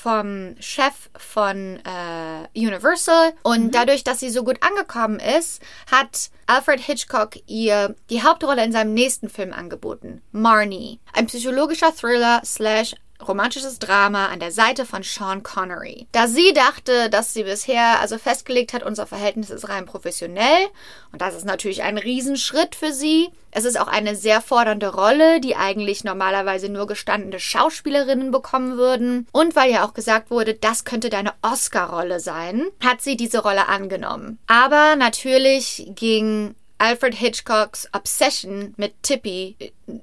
S1: vom Chef von äh, Universal. Und dadurch, dass sie so gut angekommen ist, hat Alfred Hitchcock ihr die Hauptrolle in seinem nächsten Film angeboten. Marnie. Ein psychologischer Thriller slash romantisches Drama an der Seite von Sean Connery. Da sie dachte, dass sie bisher also festgelegt hat, unser Verhältnis ist rein professionell und das ist natürlich ein Riesenschritt für sie. Es ist auch eine sehr fordernde Rolle, die eigentlich normalerweise nur gestandene Schauspielerinnen bekommen würden. Und weil ja auch gesagt wurde, das könnte deine Oscar-Rolle sein, hat sie diese Rolle angenommen. Aber natürlich ging Alfred Hitchcocks Obsession mit Tippy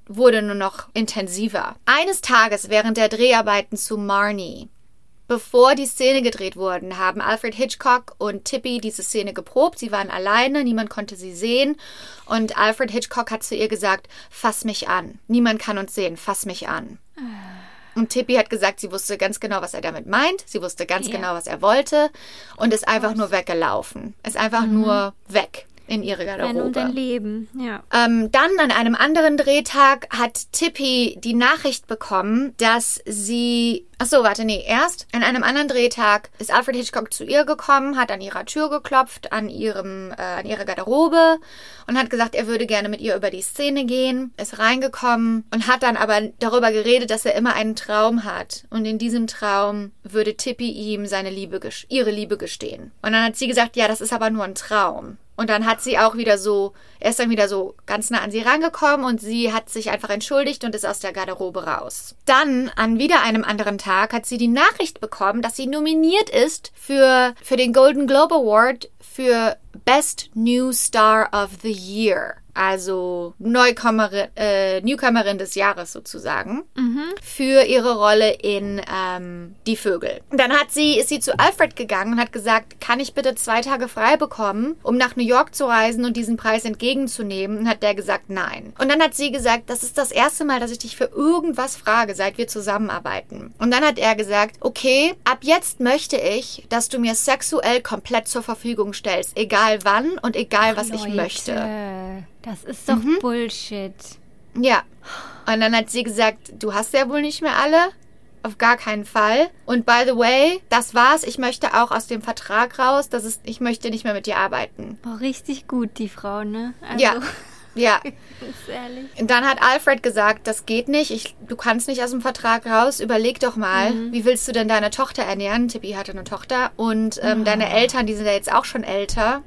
S1: wurde nur noch intensiver. Eines Tages während der Dreharbeiten zu Marnie Bevor die Szene gedreht wurden, haben Alfred Hitchcock und Tippy diese Szene geprobt. Sie waren alleine, niemand konnte sie sehen. Und Alfred Hitchcock hat zu ihr gesagt, fass mich an. Niemand kann uns sehen, fass mich an. Und Tippy hat gesagt, sie wusste ganz genau, was er damit meint. Sie wusste ganz
S2: Ja.
S1: genau, was er wollte. Und ist einfach nur weggelaufen. Ist einfach nur weg in ihre Garderobe.
S2: um dein Leben, ja.
S1: Ähm, dann an einem anderen Drehtag hat Tippy die Nachricht bekommen, dass sie. Ach so, warte, nee, erst an einem anderen Drehtag ist Alfred Hitchcock zu ihr gekommen, hat an ihrer Tür geklopft, an ihrem, äh, an ihrer Garderobe und hat gesagt, er würde gerne mit ihr über die Szene gehen, ist reingekommen und hat dann aber darüber geredet, dass er immer einen Traum hat und in diesem Traum würde Tippy ihm seine Liebe, ihre Liebe gestehen. Und dann hat sie gesagt, ja, das ist aber nur ein Traum. Und dann hat sie auch wieder so, er ist dann wieder so ganz nah an sie rangekommen und sie hat sich einfach entschuldigt und ist aus der Garderobe raus. Dann, an wieder einem anderen Tag, hat sie die Nachricht bekommen, dass sie nominiert ist für, für den Golden Globe Award für Best New Star of the Year. Also Neukommerin, äh, Newcomerin des Jahres sozusagen für ihre Rolle in ähm, Die Vögel. Dann hat sie, ist sie zu Alfred gegangen und hat gesagt, kann ich bitte zwei Tage frei bekommen, um nach New York zu reisen und diesen Preis entgegenzunehmen? Und hat der gesagt, nein. Und dann hat sie gesagt, das ist das erste Mal, dass ich dich für irgendwas frage, seit wir zusammenarbeiten. Und dann hat er gesagt, okay, ab jetzt möchte ich, dass du mir sexuell komplett zur Verfügung stellst, egal wann und egal was ich
S2: Leute,
S1: möchte.
S2: Das ist doch
S1: Mhm.
S2: Bullshit.
S1: Ja. Und dann hat sie gesagt, du hast ja wohl nicht mehr alle. Auf gar keinen Fall. Und by the way, das war's. Ich möchte auch aus dem Vertrag raus. Das ist, ich möchte nicht mehr mit dir arbeiten.
S2: Boah, richtig gut, die Frau, ne? Also,
S1: Ja. Ja.
S2: Ganz ehrlich.
S1: Und dann hat Alfred gesagt, das geht nicht. Ich, du kannst nicht aus dem Vertrag raus. Überleg doch mal, wie willst du denn deine Tochter ernähren? Tippi hatte eine Tochter. Und ähm, deine Eltern, die sind ja jetzt auch schon älter.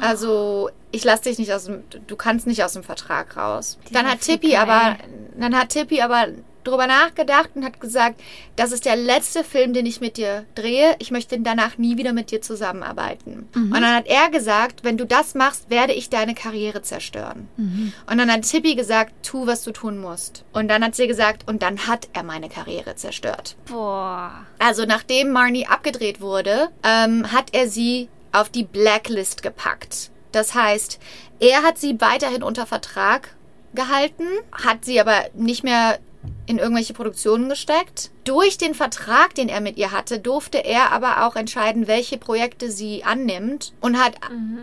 S1: Also, ich lass dich nicht aus dem, du kannst nicht aus dem Vertrag raus. dann hat Tippi aber, dann hat Tippi aber drüber nachgedacht und hat gesagt, das ist der letzte Film, den ich mit dir drehe. Ich möchte danach nie wieder mit dir zusammenarbeiten. Und dann hat er gesagt, wenn du das machst, werde ich deine Karriere zerstören. Und dann hat Tippi gesagt, tu, was du tun musst. Und dann hat sie gesagt, und dann hat er meine Karriere zerstört.
S2: Boah.
S1: Also nachdem Marnie abgedreht wurde, ähm, hat er sie auf die Blacklist gepackt. Das heißt, er hat sie weiterhin unter Vertrag gehalten, hat sie aber nicht mehr in irgendwelche Produktionen gesteckt. Durch den Vertrag, den er mit ihr hatte, durfte er aber auch entscheiden, welche Projekte sie annimmt und hat,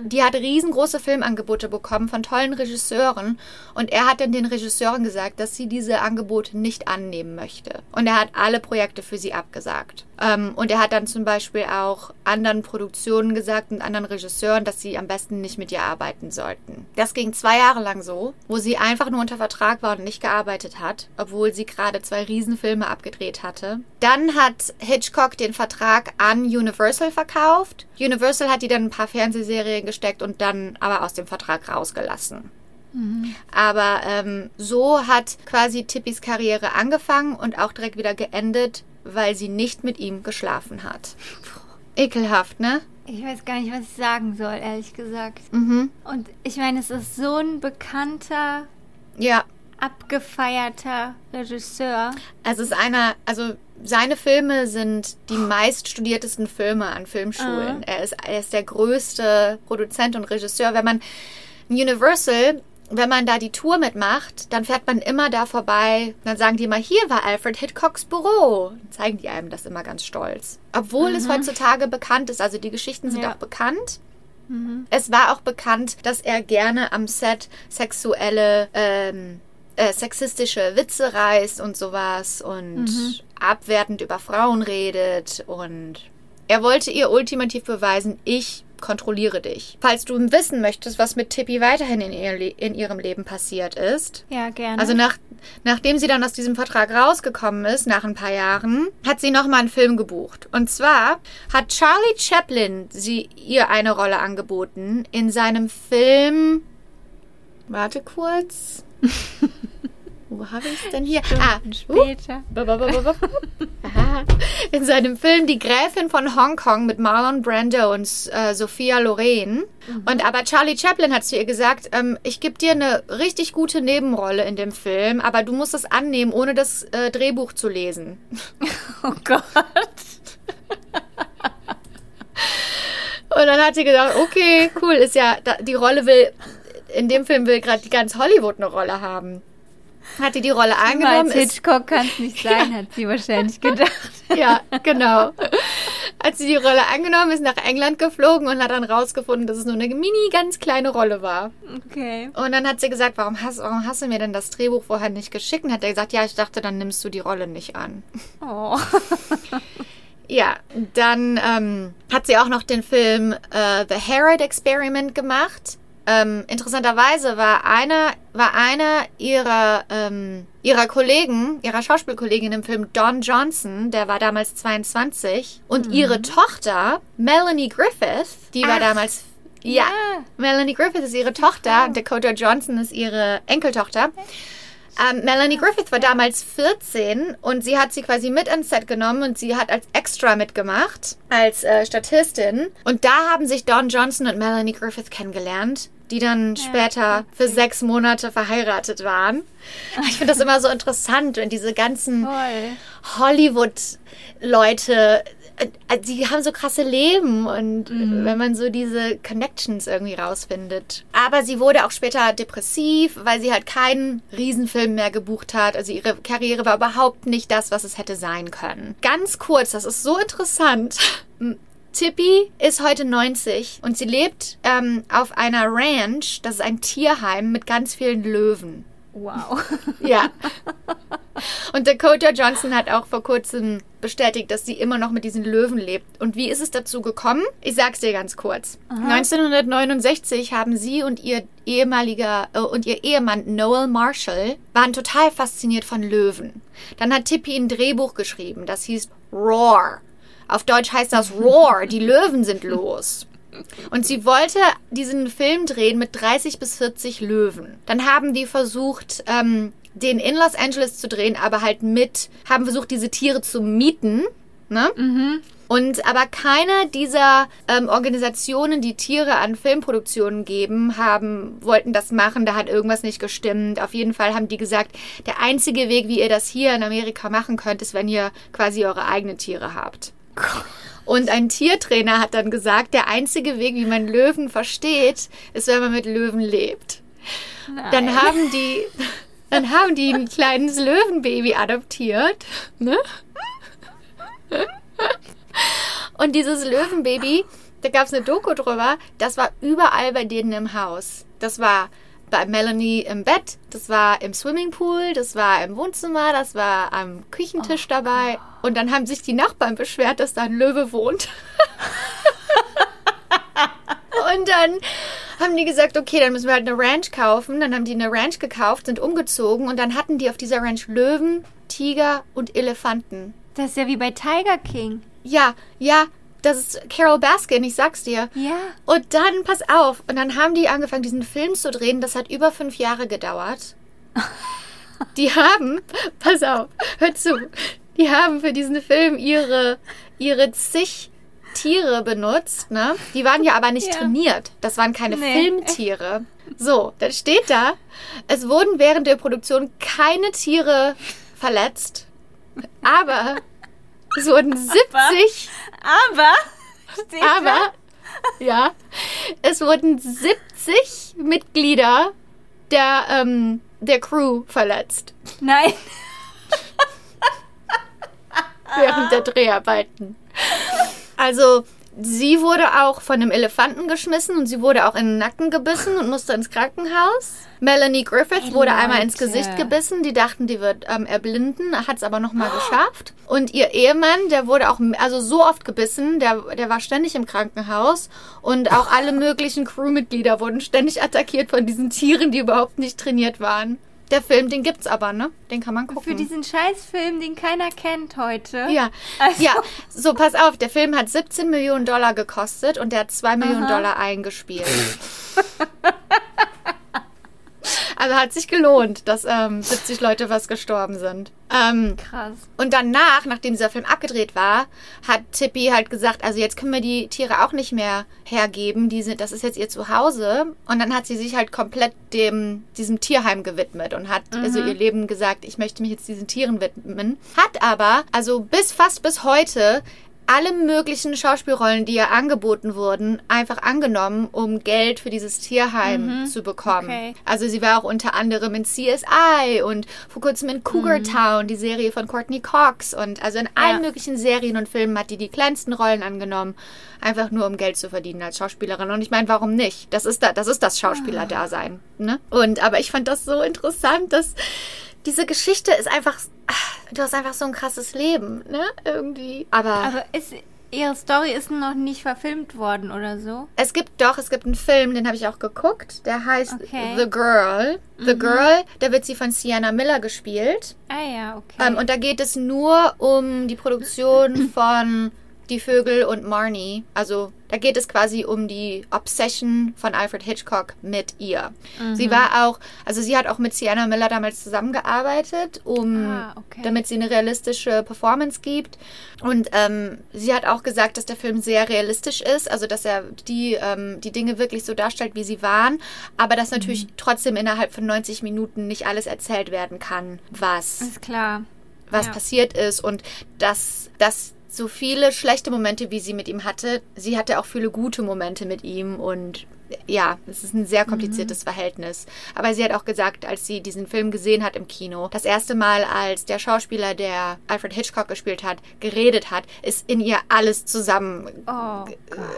S1: die hat riesengroße Filmangebote bekommen von tollen Regisseuren und er hat dann den Regisseuren gesagt, dass sie diese Angebote nicht annehmen möchte. Und er hat alle Projekte für sie abgesagt. Ähm, und er hat dann zum Beispiel auch anderen Produktionen gesagt und anderen Regisseuren, dass sie am besten nicht mit ihr arbeiten sollten. Das ging zwei Jahre lang so, wo sie einfach nur unter Vertrag war und nicht gearbeitet hat, obwohl sie gerade zwei Riesenfilme abgedreht hatte. Dann hat Hitchcock den Vertrag an Universal verkauft. Universal hat die dann ein paar Fernsehserien gesteckt und dann aber aus dem Vertrag rausgelassen. Aber ähm, so hat quasi Tippys Karriere angefangen und auch direkt wieder geendet, weil sie nicht mit ihm geschlafen hat. Ekelhaft, ne?
S2: Ich weiß gar nicht, was ich sagen soll, ehrlich gesagt.
S1: Mhm.
S2: Und ich meine, es ist so ein bekannter,
S1: Ja,
S2: abgefeierter Regisseur.
S1: es ist einer, also seine Filme sind die meiststudiertesten Filme an Filmschulen. Er, ist, er ist der größte Produzent und Regisseur. Wenn man Universal, wenn man da die Tour mitmacht, dann fährt man immer da vorbei. Dann sagen die immer, hier war Alfred Hitchcocks Büro. Dann zeigen die einem das immer ganz stolz. Obwohl es heutzutage bekannt ist, also die Geschichten sind
S2: Ja.
S1: auch bekannt. Es war auch bekannt, dass er gerne am Set sexuelle, ähm, äh, sexistische Witze reißt und sowas und abwertend über Frauen redet und er wollte ihr ultimativ beweisen, ich kontrolliere dich. Falls du wissen möchtest, was mit Tippi weiterhin in, ihr, Le- in ihrem Leben passiert ist,
S2: Ja, gerne.
S1: also nach, nachdem sie dann aus diesem Vertrag rausgekommen ist, nach ein paar Jahren, hat sie nochmal einen Film gebucht. Und zwar hat Charlie Chaplin sie ihr eine Rolle angeboten in seinem Film. Warte kurz. Wo habe ich es denn hier? Ah,
S2: Später.
S1: Aha. In seinem Film Die Gräfin von Hongkong mit Marlon Brando und äh, Sophia Loren. Und aber Charlie Chaplin hat zu ihr gesagt, ähm, ich gebe dir eine richtig gute Nebenrolle in dem Film, aber du musst es annehmen, ohne das äh, Drehbuch zu lesen.
S2: Oh Gott.
S1: Und dann hat sie gesagt, okay, cool, ist ja, die Rolle will, in dem Film will gerade die ganz Hollywood eine Rolle haben. Hat die die Rolle angenommen?
S2: Als Hitchcock kann es nicht sein, hat sie wahrscheinlich gedacht.
S1: Ja, genau. Hat sie die Rolle angenommen, ist nach England geflogen und hat dann rausgefunden, dass es nur eine mini, ganz kleine Rolle war.
S2: Okay.
S1: Und dann hat sie gesagt, warum hast, warum hast du mir denn das Drehbuch vorher nicht geschickt? Und hat er gesagt, ja, ich dachte, dann nimmst du die Rolle nicht an.
S2: Oh.
S1: Ja, dann ähm, hat sie auch noch den Film äh, The Herod Experiment gemacht. Ähm, interessanterweise war einer, war einer ihrer, ähm, ihrer Kollegen, ihrer Schauspielkollegin im Film Don Johnson, der war damals 22, und ihre Tochter, Melanie Griffith, die war
S2: Ach,
S1: damals, ja,
S2: ja.
S1: Melanie Griffith ist ihre Tochter, und Dakota Johnson ist ihre Enkeltochter. Ähm, Melanie Griffith war damals 14 und sie hat sie quasi mit ins Set genommen und sie hat als Extra mitgemacht, als äh, Statistin. Und da haben sich Don Johnson und Melanie Griffith kennengelernt, die dann später für sechs Monate verheiratet waren. Ich finde das immer so interessant, wenn diese ganzen. Hollywood-Leute, äh, die haben so krasse Leben und wenn man so diese Connections irgendwie rausfindet. Aber sie wurde auch später depressiv, weil sie halt keinen Riesenfilm mehr gebucht hat. Also ihre Karriere war überhaupt nicht das, was es hätte sein können. Ganz kurz, das ist so interessant. Tippi ist heute 90 und sie lebt ähm, auf einer Ranch, das ist ein Tierheim mit ganz vielen Löwen.
S2: Wow.
S1: Ja. Und Dakota Johnson hat auch vor kurzem bestätigt, dass sie immer noch mit diesen Löwen lebt. Und wie ist es dazu gekommen? Ich sag's dir ganz kurz. 1969 haben sie und ihr ehemaliger äh, und ihr Ehemann Noel Marshall waren total fasziniert von Löwen. Dann hat Tippi ein Drehbuch geschrieben, das hieß Roar. Auf Deutsch heißt das Roar, die Löwen sind los. Und sie wollte diesen Film drehen mit 30 bis 40 Löwen. Dann haben die versucht, ähm, den in Los Angeles zu drehen, aber halt mit, haben versucht, diese Tiere zu mieten. Ne? Und aber keine dieser ähm, Organisationen, die Tiere an Filmproduktionen geben, haben, wollten das machen. Da hat irgendwas nicht gestimmt. Auf jeden Fall haben die gesagt, der einzige Weg, wie ihr das hier in Amerika machen könnt, ist, wenn ihr quasi eure eigenen Tiere habt. Und ein Tiertrainer hat dann gesagt, der einzige Weg, wie man Löwen versteht, ist, wenn man mit Löwen lebt. Dann
S2: Nein.
S1: haben die, dann haben die ein kleines Löwenbaby adoptiert. Ne? Und dieses Löwenbaby, da gab es eine Doku drüber, das war überall bei denen im Haus. Das war bei Melanie im Bett, das war im Swimmingpool, das war im Wohnzimmer, das war am Küchentisch dabei. Und dann haben sich die Nachbarn beschwert, dass da ein Löwe wohnt. Und dann haben die gesagt, okay, dann müssen wir halt eine Ranch kaufen. Dann haben die eine Ranch gekauft, sind umgezogen und dann hatten die auf dieser Ranch Löwen, Tiger und Elefanten.
S2: Das ist ja wie bei Tiger King.
S1: Ja, ja, das ist Carol Baskin, ich sag's dir.
S2: Ja.
S1: Und dann, pass auf, und dann haben die angefangen, diesen Film zu drehen. Das hat über fünf Jahre gedauert. Die haben, pass auf, hör zu, die haben für diesen Film ihre, ihre zig Tiere benutzt, ne? Die waren ja aber nicht
S2: Ja.
S1: trainiert. Das waren keine
S2: Nee.
S1: Filmtiere. So, dann steht da, es wurden während der Produktion keine Tiere verletzt, aber es wurden 70
S2: Aber. Steht
S1: aber, ja, es wurden 70 Mitglieder der, ähm, der Crew verletzt
S2: Nein.
S1: während der Dreharbeiten. Also, sie wurde auch von einem Elefanten geschmissen und sie wurde auch in den Nacken gebissen und musste ins Krankenhaus. Melanie Griffith
S2: Ey,
S1: wurde einmal ins. Gesicht gebissen. Die dachten, die wird ähm, erblinden, hat es aber nochmal geschafft. Und ihr Ehemann, der wurde auch also so oft gebissen, der, der war ständig im Krankenhaus. Und auch alle möglichen Crewmitglieder wurden ständig attackiert von diesen Tieren, die überhaupt nicht trainiert waren. Der Film, den gibt's aber, ne? Den kann man gucken.
S2: Für diesen Scheißfilm, den keiner kennt heute.
S1: Ja,
S2: Also-
S1: ja. So, pass auf, der Film hat 17 Millionen Dollar gekostet und der hat 2 Millionen
S2: Aha.
S1: Dollar eingespielt. Also hat sich gelohnt, dass ähm, 70 Leute was gestorben sind. Ähm,
S2: Krass.
S1: und danach, nachdem dieser Film abgedreht war, hat Tippi halt gesagt, also jetzt können wir die Tiere auch nicht mehr hergeben. Die sind, das ist jetzt ihr Zuhause. Und dann hat sie sich halt komplett dem, diesem Tierheim gewidmet und hat also ihr Leben gesagt, ich möchte mich jetzt diesen Tieren widmen. Hat aber, also bis fast bis heute, alle möglichen Schauspielrollen, die ihr angeboten wurden, einfach angenommen, um Geld für dieses Tierheim zu bekommen.
S2: okay.
S1: Also sie war auch unter anderem in CSI und vor kurzem in Cougar Town, die Serie von Courtney Cox. Und also in allen
S2: Ja.
S1: möglichen Serien und Filmen hat die die kleinsten Rollen angenommen, einfach nur um Geld zu verdienen als Schauspielerin. Und ich meine, warum nicht? Das ist da, das ist das Schauspielerdasein. Ne? Und aber ich fand das so interessant, dass diese Geschichte ist einfach, ach, du hast einfach so ein krasses Leben, ne? Irgendwie. Aber,
S2: Aber ist, ihre Story ist noch nicht verfilmt worden oder so?
S1: es gibt doch, es gibt einen Film, den habe ich auch geguckt, der heißt
S2: Okay.
S1: The Girl. The Girl, da wird sie von Sienna Miller gespielt.
S2: Ah ja, okay.
S1: Ähm, und da geht es nur um die Produktion von Die Vögel und Marnie. Also da geht es quasi um die Obsession von Alfred Hitchcock mit ihr. Sie war auch, also sie hat auch mit Sienna Miller damals zusammengearbeitet, um,
S2: Ah, okay.
S1: damit sie eine realistische Performance gibt. Und ähm, sie hat auch gesagt, dass der Film sehr realistisch ist, also dass er die, ähm, die Dinge wirklich so darstellt, wie sie waren, aber dass natürlich trotzdem innerhalb von 90 Minuten nicht alles erzählt werden kann, was
S2: ist klar.
S1: was
S2: Ja.
S1: passiert ist und dass, dass so viele schlechte Momente, wie sie mit ihm hatte, sie hatte auch viele gute Momente mit ihm und ja, es ist ein sehr kompliziertes Verhältnis. Aber sie hat auch gesagt, als sie diesen Film gesehen hat im Kino, das erste Mal, als der Schauspieler, der Alfred Hitchcock gespielt hat, geredet hat, ist in ihr alles zusammen,
S2: Oh,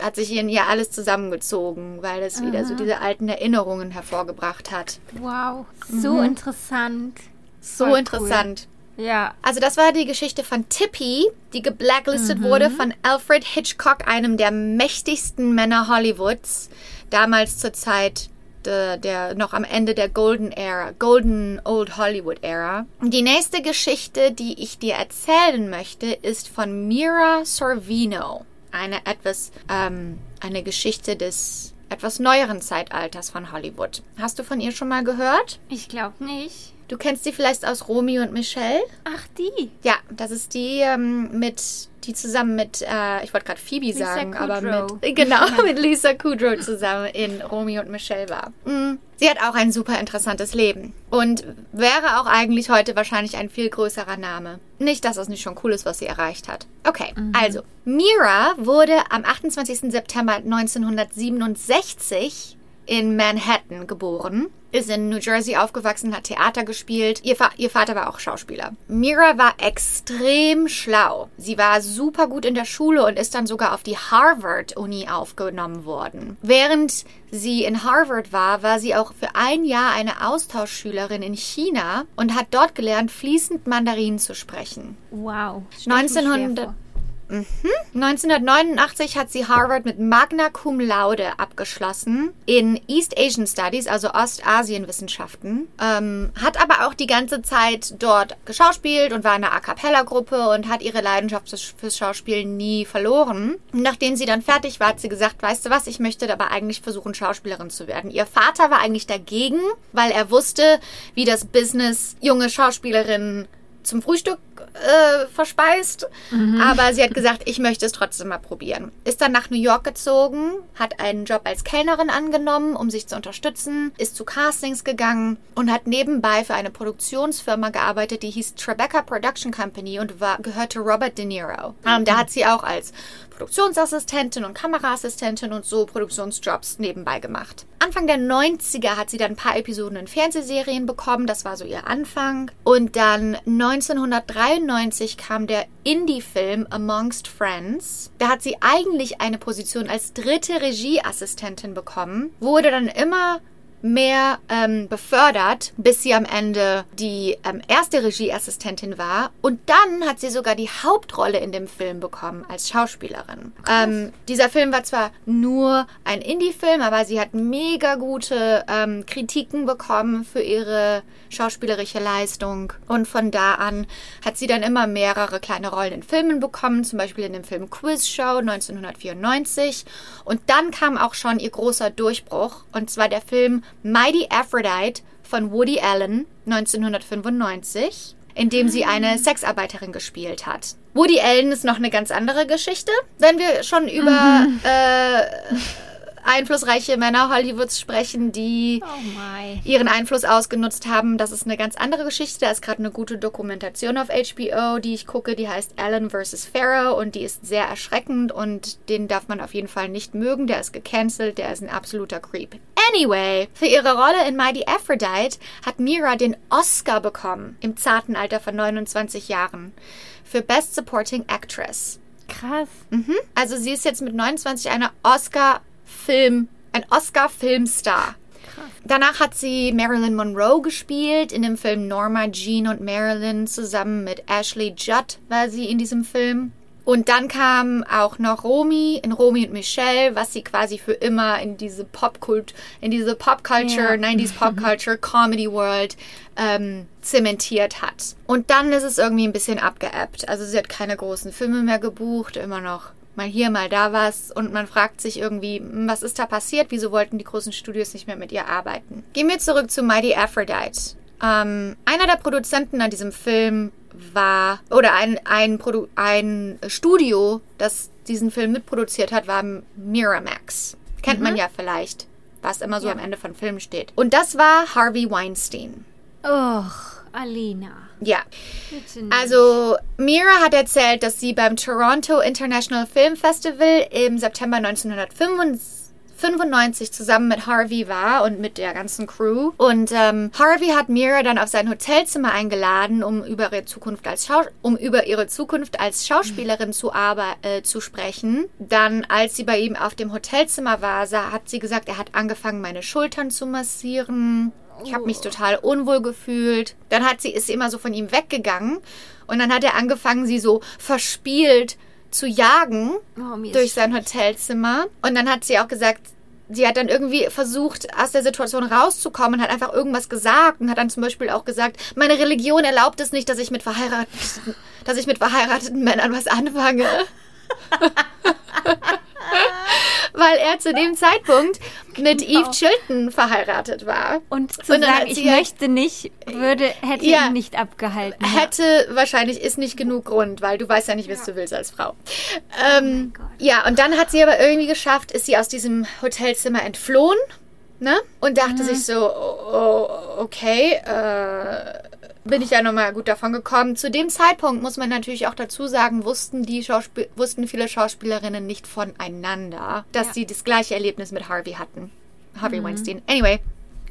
S1: hat sich in ihr alles zusammengezogen, weil es wieder so diese alten Erinnerungen hervorgebracht hat.
S2: wow. So interessant.
S1: So
S2: Voll
S1: interessant.
S2: Ja.
S1: Also das war die Geschichte von Tippy, die geblacklistet wurde von Alfred Hitchcock, einem der mächtigsten Männer Hollywoods, damals zur Zeit der, der noch am Ende der Golden Era, Golden Old Hollywood Era. Die nächste Geschichte, die ich dir erzählen möchte, ist von Mira Sorvino, eine etwas ähm, eine Geschichte des etwas neueren Zeitalters von Hollywood. Hast du von ihr schon mal gehört?
S2: Ich glaube nicht.
S1: Du kennst sie vielleicht aus Romeo und Michelle?
S2: Ach, die.
S1: Ja, das ist die ähm, mit, die zusammen mit, äh, ich wollte gerade Phoebe
S2: Lisa
S1: sagen, aber
S2: Kudrow.
S1: mit, genau, mit Lisa Kudrow zusammen in Romeo und Michelle war. Mm. Sie hat auch ein super interessantes Leben und wäre auch eigentlich heute wahrscheinlich ein viel größerer Name. Nicht, dass das nicht schon cool ist, was sie erreicht hat. Okay, also, Mira wurde am 28. September 1967 in Manhattan geboren, ist in New Jersey aufgewachsen, hat Theater gespielt. Ihr, Va ihr Vater war auch Schauspieler. Mira war extrem schlau. Sie war super gut in der Schule und ist dann sogar auf die Harvard-Uni aufgenommen worden. Während sie in Harvard war, war sie auch für ein Jahr eine Austauschschülerin in China und hat dort gelernt, fließend Mandarin zu sprechen.
S2: Wow. Stell ich mir schwer
S1: 1900
S2: vor.
S1: 1989 hat sie Harvard mit Magna Cum Laude abgeschlossen in East Asian Studies, also Ostasienwissenschaften. Ähm, hat aber auch die ganze Zeit dort geschauspielt und war in einer A Cappella-Gruppe und hat ihre Leidenschaft fürs- Schauspiel nie verloren. Nachdem sie dann fertig war, hat sie gesagt, weißt du was, ich möchte aber eigentlich versuchen, Schauspielerin zu werden. Ihr Vater war eigentlich dagegen, weil er wusste, wie das Business junge Schauspielerinnen zum Frühstück äh, verspeist. Aber sie hat gesagt, ich möchte es trotzdem mal probieren. Ist dann nach New York gezogen, hat einen Job als Kellnerin angenommen, um sich zu unterstützen, ist zu Castings gegangen und hat nebenbei für eine Produktionsfirma gearbeitet, die hieß Tribeca Production Company und war, gehörte Robert De Niro. Ähm, da hat sie auch als Produktionsassistentin und Kameraassistentin und so Produktionsjobs nebenbei gemacht. Anfang der 90er hat sie dann ein paar Episoden in Fernsehserien bekommen, das war so ihr Anfang. Und dann 1993 kam der Indie-Film Amongst Friends. Da hat sie eigentlich eine Position als dritte Regieassistentin bekommen, wurde dann immer mehr ähm, befördert, bis sie am Ende die ähm, erste Regieassistentin war. Und dann hat sie sogar die Hauptrolle in dem Film bekommen als Schauspielerin. Ähm, dieser Film war zwar nur ein Indie-Film, aber sie hat mega gute ähm, Kritiken bekommen für ihre schauspielerische Leistung. Und von da an hat sie dann immer mehrere kleine Rollen in Filmen bekommen, zum Beispiel in dem Film Quiz Show 1994. Und dann kam auch schon ihr großer Durchbruch, und zwar der Film Mighty Aphrodite von Woody Allen 1995, in dem sie eine Sexarbeiterin gespielt hat. Woody Allen ist noch eine ganz andere Geschichte, wenn wir schon über äh, einflussreiche Männer Hollywoods sprechen, die
S2: Oh
S1: ihren Einfluss ausgenutzt haben. Das ist eine ganz andere Geschichte. Da ist gerade eine gute Dokumentation auf HBO, die ich gucke, die heißt Alan vs. Pharaoh und die ist sehr erschreckend und den darf man auf jeden Fall nicht mögen. Der ist gecancelt, der ist ein absoluter Creep. Anyway, für ihre Rolle in Mighty Aphrodite hat Mira den Oscar bekommen im zarten Alter von 29 Jahren für Best Supporting Actress.
S2: Krass.
S1: Mhm. Also sie ist jetzt mit 29 eine Oscar-Film, ein Oscar-Filmstar. Danach hat sie Marilyn Monroe gespielt in dem Film Norma Jean und Marilyn zusammen mit Ashley Judd war sie in diesem Film. Und dann kam auch noch Romy in Romy und Michelle, was sie quasi für immer in diese Popkult, in diese Popculture,
S2: Ja.
S1: 90s Popculture, Comedy World ähm, zementiert hat. Und dann ist es irgendwie ein bisschen abgeebbt. Also sie hat keine großen Filme mehr gebucht, immer noch mal hier, mal da was. Und man fragt sich irgendwie, hm, was ist da passiert? Wieso wollten die großen Studios nicht mehr mit ihr arbeiten? Gehen wir zurück zu Mighty Aphrodite. Ähm, einer der Produzenten an diesem Film war, oder ein, ein, Produ ein Studio, das diesen Film mitproduziert hat, war Miramax. Kennt man ja vielleicht, was immer so
S2: Ja.
S1: am Ende von Filmen steht. Und das war Harvey Weinstein.
S2: Och, Alina.
S1: Ja. Also, Mira hat erzählt, dass sie beim Toronto International Film Festival im September 1995 zusammen mit Harvey war und mit der ganzen Crew. Und ähm, Harvey hat Mira dann auf sein Hotelzimmer eingeladen, um über ihre Zukunft als, Schau um über ihre Zukunft als Schauspielerin zu, äh, zu sprechen. Dann, als sie bei ihm auf dem Hotelzimmer war, sah, hat sie gesagt, er hat angefangen, meine Schultern zu massieren. Ich habe mich total unwohl gefühlt. Dann hat sie, ist sie immer so von ihm weggegangen. Und dann hat er angefangen, sie so verspielt zu jagen
S2: oh,
S1: durch sein Hotelzimmer. Und dann hat sie auch gesagt, sie hat dann irgendwie versucht, aus der Situation rauszukommen und hat einfach irgendwas gesagt und hat dann zum Beispiel auch gesagt, meine Religion erlaubt es nicht, dass ich mit verheirateten, dass ich mit verheirateten Männern was anfange. Weil er zu dem Zeitpunkt mit Eve Chilton verheiratet war.
S2: Und zu
S1: Und
S2: sagen, ich
S1: ja-
S2: möchte nicht, würde, hätte
S1: Ja.
S2: ihn nicht abgehalten.
S1: Hätte wahrscheinlich ist nicht genug Grund, weil du weißt ja nicht, was du willst als Frau. Ähm,
S2: Gott.
S1: ja, und dann hat sie aber irgendwie geschafft, ist sie aus diesem Hotelzimmer entflohen, ne? Und dachte sich so, oh, oh, okay, äh, bin ich ja nochmal gut davon gekommen. Zu dem Zeitpunkt muss man natürlich auch dazu sagen, wussten die Schauspiel wussten viele Schauspielerinnen nicht voneinander, dass
S2: Ja.
S1: sie das gleiche Erlebnis mit Harvey hatten. Harvey Weinstein. Anyway,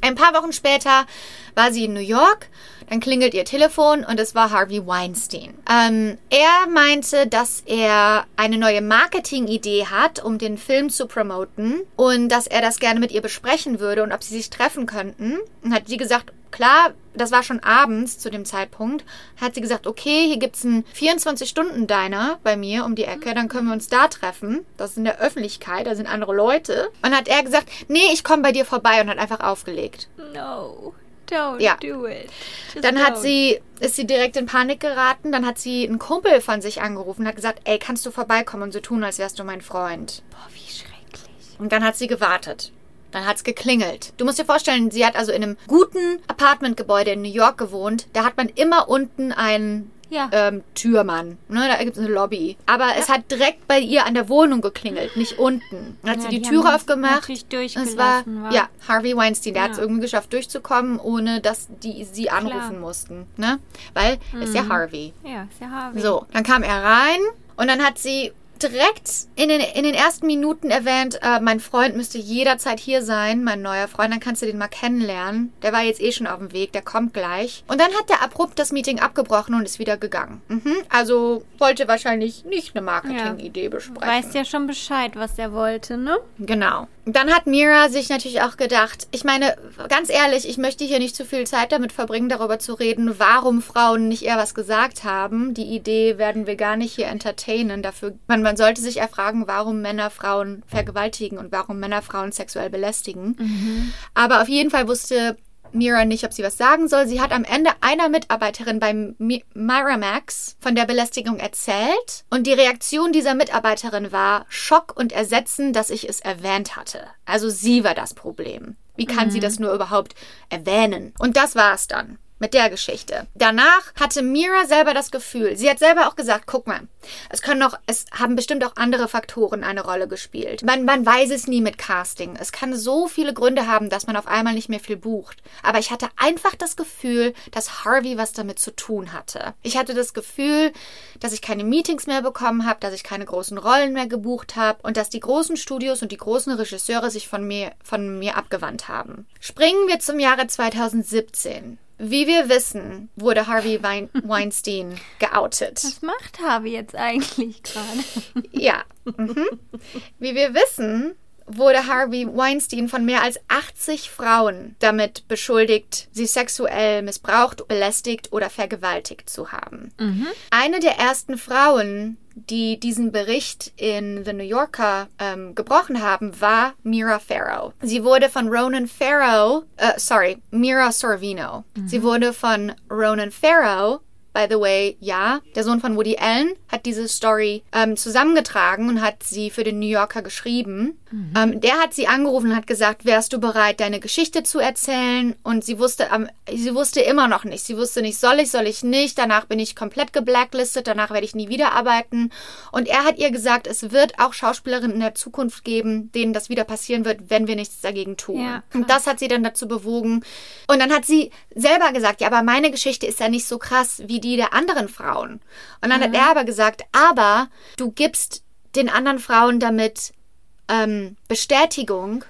S1: ein paar Wochen später war sie in New York, dann klingelt ihr Telefon und es war Harvey Weinstein. Ähm, er meinte, dass er eine neue Marketingidee hat, um den Film zu promoten und dass er das gerne mit ihr besprechen würde und ob sie sich treffen könnten. Und hat sie gesagt, klar, das war schon abends zu dem Zeitpunkt, hat sie gesagt, okay, hier gibt's einen 24-Stunden-Diner bei mir um die Ecke, dann können wir uns da treffen. Das ist in der Öffentlichkeit, da sind andere Leute. Und hat er gesagt, nee, ich komme bei dir vorbei und hat einfach aufgelegt.
S2: No, don't
S1: Ja.
S2: do it. Just
S1: Dann hat
S2: don't.
S1: sie, ist sie direkt in Panik geraten. Dann hat sie einen Kumpel von sich angerufen und hat gesagt, ey, kannst du vorbeikommen und so tun, als wärst du mein Freund.
S2: Boah, wie schrecklich.
S1: Und dann hat sie gewartet. Dann hat's geklingelt. Du musst dir vorstellen, sie hat also in einem guten Apartmentgebäude in New York gewohnt. Da hat man immer unten einen
S2: Ja.
S1: ähm, Türmann. Ne, da gibt's eine Lobby. Aber es hat direkt bei ihr an der Wohnung geklingelt, nicht unten. Dann hat
S2: Ja,
S1: sie die,
S2: die
S1: Türe aufgemacht. es war,
S2: durchgelassen, wa?
S1: ja, Harvey Weinstein. Der hat es
S2: Ja.
S1: irgendwie geschafft, durchzukommen, ohne dass die sie anrufen mussten. Ne? Weil, ist ja Harvey.
S2: Ja, ist ja Harvey.
S1: So, dann kam er rein und dann hat sie direkt in den, in den ersten Minuten erwähnt, äh, mein Freund müsste jederzeit hier sein, mein neuer Freund, dann kannst du den mal kennenlernen. Der war jetzt eh schon auf dem Weg, der kommt gleich. Und dann hat der abrupt das Meeting abgebrochen und ist wieder gegangen. Mhm, also wollte wahrscheinlich nicht eine Marketingidee besprechen.
S2: Weißt ja schon Bescheid, was er wollte, ne?
S1: Genau. Dann hat Mira sich natürlich auch gedacht, ich meine, ganz ehrlich, ich möchte hier nicht zu viel Zeit damit verbringen, darüber zu reden, warum Frauen nicht eher was gesagt haben. Die Idee werden wir gar nicht hier entertainen. Dafür, man, man sollte sich erfragen, warum Männer Frauen vergewaltigen und warum Männer Frauen sexuell belästigen. Aber auf jeden Fall wusste Mira nicht, ob sie was sagen soll. Sie hat am Ende einer Mitarbeiterin beim Mi- Miramax von der Belästigung erzählt und die Reaktion dieser Mitarbeiterin war Schock und Ersetzen, dass ich es erwähnt hatte. Also sie war das Problem. Wie kann sie das nur überhaupt erwähnen? Und das war's dann mit der Geschichte. Danach hatte Mira selber das Gefühl, sie hat selber auch gesagt, guck mal, es können noch, es haben bestimmt auch andere Faktoren eine Rolle gespielt. Man, man weiß es nie mit Casting. Es kann so viele Gründe haben, dass man auf einmal nicht mehr viel bucht. Aber ich hatte einfach das Gefühl, dass Harvey was damit zu tun hatte. Ich hatte das Gefühl, dass ich keine Meetings mehr bekommen habe, dass ich keine großen Rollen mehr gebucht habe und dass die großen Studios und die großen Regisseure sich von mir, von mir abgewandt haben. Springen wir zum Jahre 2017. Wie wir wissen, wurde Harvey Wein Weinstein geoutet.
S2: Was macht Harvey jetzt eigentlich gerade?
S1: Ja. Mhm. Wie wir wissen, wurde Harvey Weinstein von mehr als 80 Frauen damit beschuldigt, sie sexuell missbraucht, belästigt oder vergewaltigt zu haben. Mhm. Eine der ersten Frauen, die diesen Bericht in The New Yorker ähm, gebrochen haben, war Mira Farrow. Sie wurde von Ronan Farrow, äh, sorry, Mira Sorvino. Mhm. Sie wurde von Ronan Farrow By the way, ja, der Sohn von Woody Allen hat diese Story ähm, zusammengetragen und hat sie für den New Yorker geschrieben. Mhm. Ähm, der hat sie angerufen und hat gesagt, wärst du bereit, deine Geschichte zu erzählen? Und sie wusste, ähm, sie wusste immer noch nicht. Sie wusste nicht, soll ich, soll ich nicht. Danach bin ich komplett geblacklistet. Danach werde ich nie wieder arbeiten. Und er hat ihr gesagt, es wird auch Schauspielerinnen in der Zukunft geben, denen das wieder passieren wird, wenn wir nichts dagegen tun. Ja, und das hat sie dann dazu bewogen. Und dann hat sie selber gesagt, ja, aber meine Geschichte ist ja nicht so krass wie die der anderen Frauen. Und dann mhm. hat er aber gesagt, aber du gibst den anderen Frauen damit ähm, Bestätigung,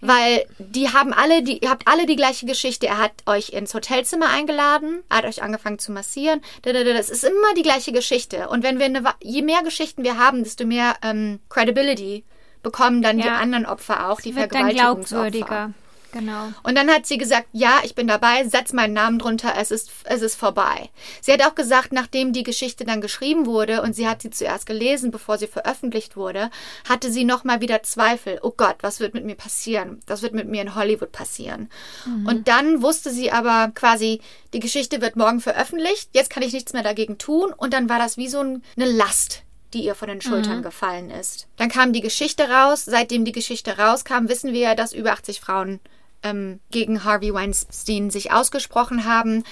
S1: weil die haben alle, die, ihr habt alle die gleiche Geschichte. Er hat euch ins Hotelzimmer eingeladen, hat euch angefangen zu massieren. Das ist immer die gleiche Geschichte. Und wenn wir eine, je mehr Geschichten wir haben, desto mehr ähm, Credibility bekommen dann ja. die anderen Opfer auch, die
S2: Wird Vergewaltigungsopfer. Genau.
S1: Und dann hat sie gesagt, ja, ich bin dabei, setz meinen Namen drunter, es ist, es ist vorbei. Sie hat auch gesagt, nachdem die Geschichte dann geschrieben wurde und sie hat sie zuerst gelesen, bevor sie veröffentlicht wurde, hatte sie nochmal wieder Zweifel. Oh Gott, was wird mit mir passieren? Das wird mit mir in Hollywood passieren. Mhm. Und dann wusste sie aber quasi, die Geschichte wird morgen veröffentlicht, jetzt kann ich nichts mehr dagegen tun. Und dann war das wie so eine Last, die ihr von den Schultern mhm. gefallen ist. Dann kam die Geschichte raus. Seitdem die Geschichte rauskam, wissen wir ja, dass über 80 Frauen ähm, gegen Harvey Weinstein sich ausgesprochen haben.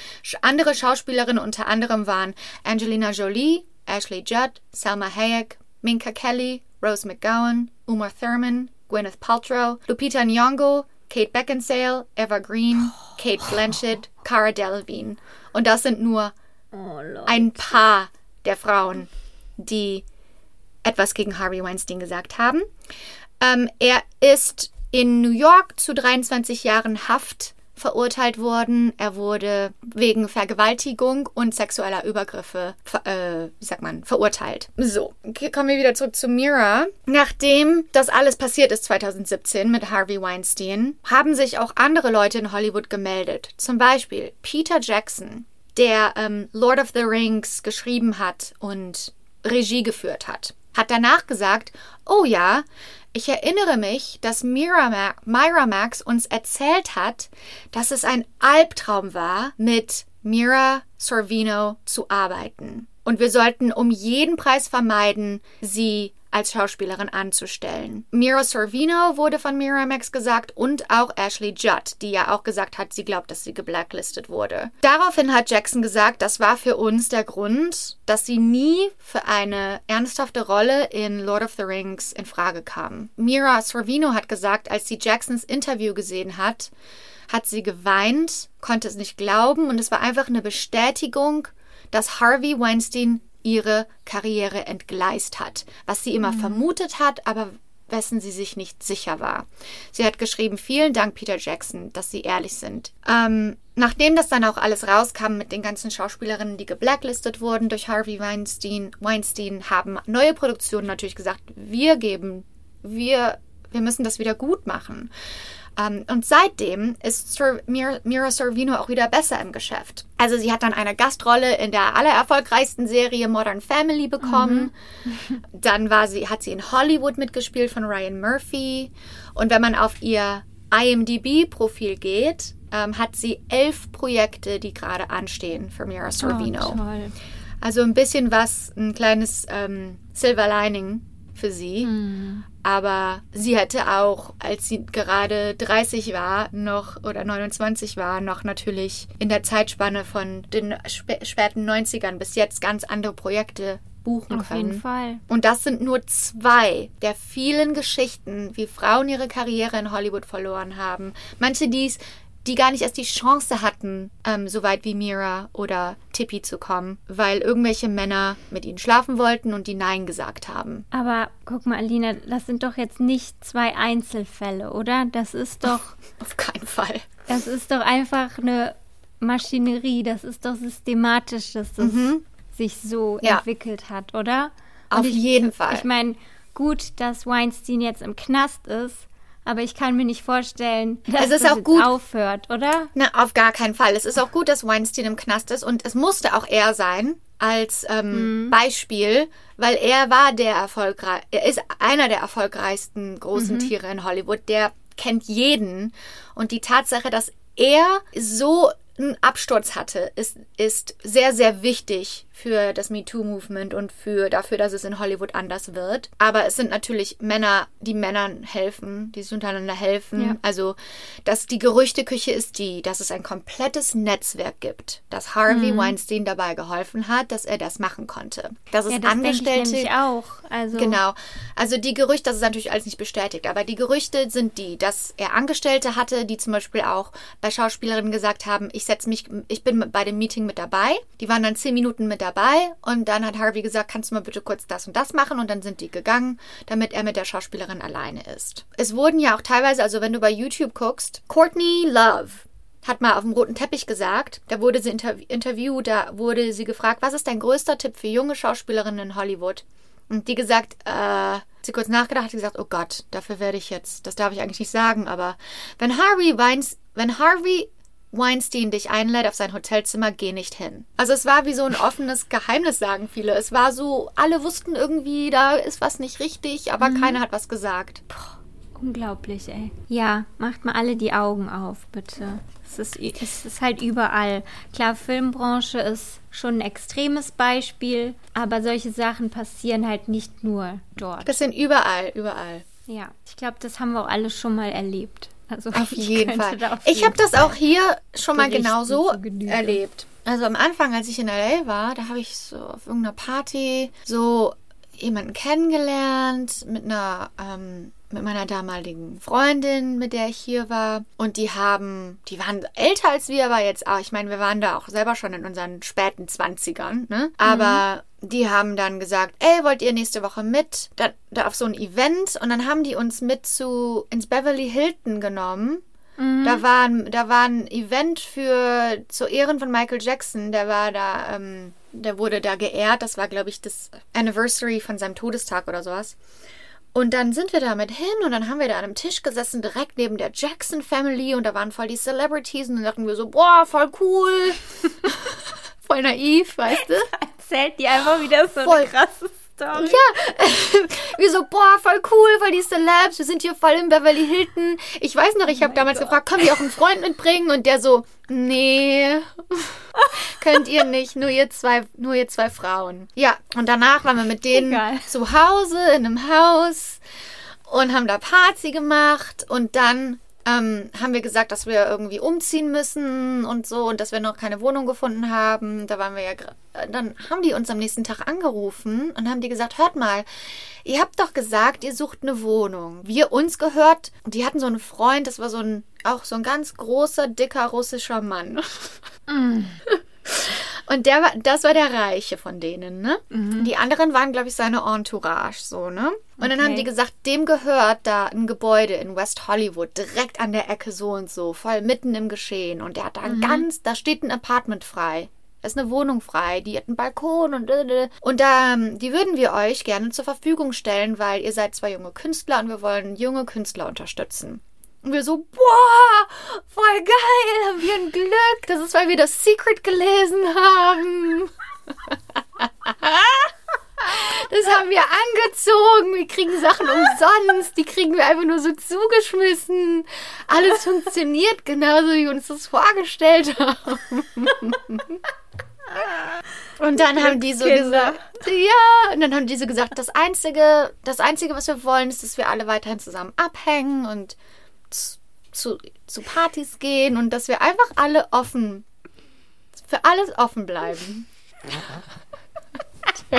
S1: Andere Schauspielerinnen unter anderem waren Angelina Jolie, Ashley Judd, Selma Hayek, Minka Kelly, Rose McGowan, Uma Thurman, Gwyneth Paltrow, Lupita Nyong'o, Kate Beckinsale, Eva Green, Kate Blanchett, Cara Delevingne. Und das sind nur oh, ein paar der Frauen, die etwas gegen Harvey Weinstein gesagt haben. Ähm, er ist in New York zu 23 Jahren Haft verurteilt worden. Er wurde wegen Vergewaltigung und sexueller Übergriffe, äh, wie sagt man, verurteilt. So, kommen wir wieder zurück zu Mira. Nachdem das alles passiert ist 2017 mit Harvey Weinstein, haben sich auch andere Leute in Hollywood gemeldet. Zum Beispiel Peter Jackson, der ähm, Lord of the Rings geschrieben hat und Regie geführt hat, hat danach gesagt, oh ja, ich erinnere mich, dass Myra, Max uns erzählt hat, dass es ein Albtraum war, mit Mira Sorvino zu arbeiten. Und wir sollten um jeden Preis vermeiden, sie als Schauspielerin anzustellen. Mira Sorvino wurde von Miramax gesagt und auch Ashley Judd, die ja auch gesagt hat, sie glaubt, dass sie geblacklistet wurde. Daraufhin hat Jackson gesagt, das war für uns der Grund, dass sie nie für eine ernsthafte Rolle in Lord of the Rings in Frage kam. Mira Sorvino hat gesagt, als sie Jacksons Interview gesehen hat, hat sie geweint, konnte es nicht glauben und es war einfach eine Bestätigung, dass Harvey Weinstein ihre Karriere entgleist hat, was sie immer mhm. vermutet hat, aber wessen sie sich nicht sicher war. Sie hat geschrieben, vielen Dank, Peter Jackson, dass Sie ehrlich sind. Ähm, nachdem das dann auch alles rauskam mit den ganzen Schauspielerinnen, die geblacklistet wurden durch Harvey Weinstein, Weinstein haben neue Produktionen natürlich gesagt, wir geben, wir, wir müssen das wieder gut machen. Ähm, und seitdem ist Sir, Mira, Mira Sorvino auch wieder besser im Geschäft. Also sie hat dann eine Gastrolle in der allererfolgreichsten Serie Modern Family bekommen. Mhm. Dann war sie, hat sie in Hollywood mitgespielt von Ryan Murphy. Und wenn man auf ihr IMDb-Profil geht, ähm, hat sie elf Projekte, die gerade anstehen für Mira Sorvino. Oh, also ein bisschen was, ein kleines ähm, Silver Lining für sie. Aber sie hätte auch, als sie gerade 30 war, noch oder 29 war, noch natürlich in der Zeitspanne von den spä späten 90ern bis jetzt ganz andere Projekte buchen
S2: Auf
S1: können.
S2: jeden Fall.
S1: Und das sind nur zwei der vielen Geschichten, wie Frauen ihre Karriere in Hollywood verloren haben. Manche, die's, die gar nicht erst die Chance hatten, ähm, so weit wie Mira oder Tippi zu kommen, weil irgendwelche Männer mit ihnen schlafen wollten und die Nein gesagt haben.
S2: Aber guck mal, Alina, das sind doch jetzt nicht zwei Einzelfälle, oder? Das ist doch,
S1: Auf keinen Fall.
S2: das ist doch einfach eine Maschinerie. Das ist doch systematisch, dass das sich so
S1: Mhm. Ja.
S2: entwickelt hat, oder?
S1: Auf
S2: ich,
S1: jeden Fall.
S2: Ich meine, gut, dass Weinstein jetzt im Knast ist, aber ich kann mir nicht vorstellen, dass
S1: Es
S2: das
S1: gut.
S2: aufhört, oder?
S1: Na, auf gar keinen Fall. Es ist auch gut, dass Weinstein im Knast ist und es musste auch er sein als ähm, Beispiel, weil er war der erfolgreich, er ist einer der erfolgreichsten großen Tiere in Hollywood. Der kennt jeden und die Tatsache, dass er so einen Absturz hatte, ist, ist sehr, sehr wichtig für das MeToo-Movement und für dafür, dass es in Hollywood anders wird. Aber es sind natürlich Männer, die Männern helfen, die sich untereinander helfen.
S2: Ja.
S1: Also, dass die Gerüchteküche ist die, dass es ein komplettes Netzwerk gibt, dass Harvey Weinstein dabei geholfen hat, dass er das machen konnte. Dass es
S2: Ja, das ich
S1: Angestellte
S2: nämlich auch. Also,
S1: Genau. Also die Gerüchte, das ist natürlich alles nicht bestätigt, aber die Gerüchte sind die, dass er Angestellte hatte, die zum Beispiel auch bei Schauspielerinnen gesagt haben, ich setze mich, ich bin bei dem Meeting mit dabei. Die waren dann zehn Minuten mit dabei und dann hat Harvey gesagt, kannst du mal bitte kurz das und das machen und dann sind die gegangen, damit er mit der Schauspielerin alleine ist. Es wurden ja auch teilweise, also wenn du bei YouTube guckst, Courtney Love hat mal auf dem roten Teppich gesagt, da wurde sie interv interviewt, da wurde sie gefragt, was ist dein größter Tipp für junge Schauspielerinnen in Hollywood? Und die gesagt, äh, sie kurz nachgedacht, hat gesagt, oh Gott, dafür werde ich jetzt, das darf ich eigentlich nicht sagen, aber wenn Harvey Weins, wenn Harvey Weinstein dich einlädt auf sein Hotelzimmer, geh nicht hin. Also es war wie so ein offenes Geheimnis, sagen viele. Es war so, alle wussten irgendwie, da ist was nicht richtig, aber keiner hat was gesagt.
S2: unglaublich, ey. Ja, macht mal alle die Augen auf, bitte. Es ist, es ist halt überall. Klar, Filmbranche ist schon ein extremes Beispiel, aber solche Sachen passieren halt nicht nur dort.
S1: Das sind überall, überall.
S2: Ja, ich glaube, das haben wir auch alle schon mal erlebt. Also
S1: Auf jeden Fall.
S2: auf
S1: Ich habe das auch hier schon mal genauso erlebt. Also am Anfang, als ich in LA war, da habe ich so auf irgendeiner Party so jemanden kennengelernt mit einer ähm, mit meiner damaligen Freundin, mit der ich hier war. Und die haben, die waren älter als wir, aber jetzt auch, ich meine, wir waren da auch selber schon in unseren späten Zwanzigern, ne? Aber die haben dann gesagt, ey, wollt ihr nächste Woche mit? Da, da auf so ein Event. Und dann haben die uns mit zu ins Beverly Hilton genommen. Da war, ein- da war ein Event für zu Ehren von Michael Jackson. Der war da, ähm, der wurde da geehrt. Das war, glaube ich, das Anniversary von seinem Todestag oder sowas. Und dann sind wir damit hin und dann haben wir da an einem Tisch gesessen, direkt neben der Jackson Family und da waren voll die Celebrities und dann dachten wir so, boah, voll cool. voll naiv, weißt du?
S2: Erzählt die einfach wieder so
S1: Voll.
S2: eine krasse Story.
S1: Ja, wir so, boah, voll cool, voll die Celebs, wir sind hier voll im Beverly Hilton. Ich weiß noch, ich habe damals gefragt, können wir auch einen Freund mitbringen? Und der so, nee, könnt ihr nicht, nur ihr zwei, nur ihr zwei Frauen. Ja, und danach waren wir mit denen
S2: Egal.
S1: zu Hause in einem Haus und haben da Party gemacht und dann ähm, haben wir gesagt, dass wir irgendwie umziehen müssen und so und dass wir noch keine Wohnung gefunden haben. Da waren wir ja, dann haben die uns am nächsten Tag angerufen und haben die gesagt, hört mal, ihr habt doch gesagt, ihr sucht eine Wohnung. Wir uns gehört, die hatten so einen Freund, das war so ein, auch so ein ganz großer, dicker russischer Mann. Und der war, das war der Reiche von denen, ne? Die anderen waren, glaube ich, seine Entourage, so, ne? Und dann
S2: Okay.
S1: haben die gesagt, dem gehört da ein Gebäude in West Hollywood, direkt an der Ecke so und so, voll mitten im Geschehen. Und der hat da ein ganz, da steht ein Apartment frei. Da ist eine Wohnung frei, die hat einen Balkon und und da, ähm, die würden wir euch gerne zur Verfügung stellen, weil ihr seid zwei junge Künstler und wir wollen junge Künstler unterstützen. Und wir so, boah, voll geil, haben wir ein Glück. Das ist, weil wir das Secret gelesen haben. Das haben wir angezogen. Wir kriegen Sachen umsonst. Die kriegen wir einfach nur so zugeschmissen. Alles funktioniert genauso, wie wir uns das vorgestellt haben. Und dann haben die so gesagt, ja, und dann haben die so gesagt, das einzige, das einzige, was wir wollen, ist, dass wir alle weiterhin zusammen abhängen und zu, zu, Partys gehen und dass wir einfach alle offen, für alles offen bleiben.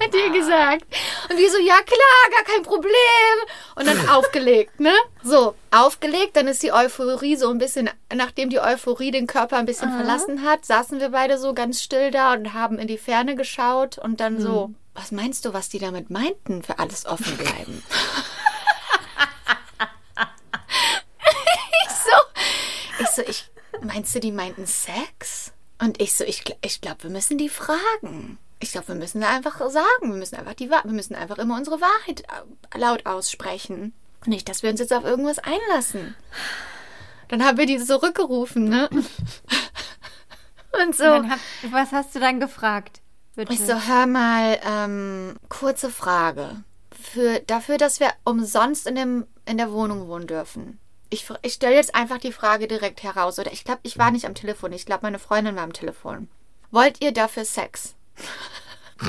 S1: Hat die gesagt. Und die so, ja klar, gar kein Problem. Und dann aufgelegt, ne? So, aufgelegt, dann ist die Euphorie so ein bisschen, nachdem die Euphorie den Körper ein bisschen verlassen hat, saßen wir beide so ganz still da und haben in die Ferne geschaut und dann so, was meinst du, was die damit meinten, für alles offen bleiben? ich so, ich so, ich, meinst du, die meinten Sex? Und ich so, ich, ich glaube, wir müssen die fragen. Ich glaube, wir müssen einfach sagen, wir müssen einfach die wir müssen einfach immer unsere Wahrheit äh, laut aussprechen. Nicht, dass wir uns jetzt auf irgendwas einlassen. Dann haben wir die zurückgerufen, ne? Und so.
S2: Dann hab, was hast du dann gefragt? Bitte.
S1: Ich so, hör mal, ähm, kurze Frage. Für, dafür, dass wir umsonst in, dem, in der Wohnung wohnen dürfen. Ich, ich stelle jetzt einfach die Frage direkt heraus. Oder ich glaube, ich war nicht am Telefon. Ich glaube, meine Freundin war am Telefon. Wollt ihr dafür Sex?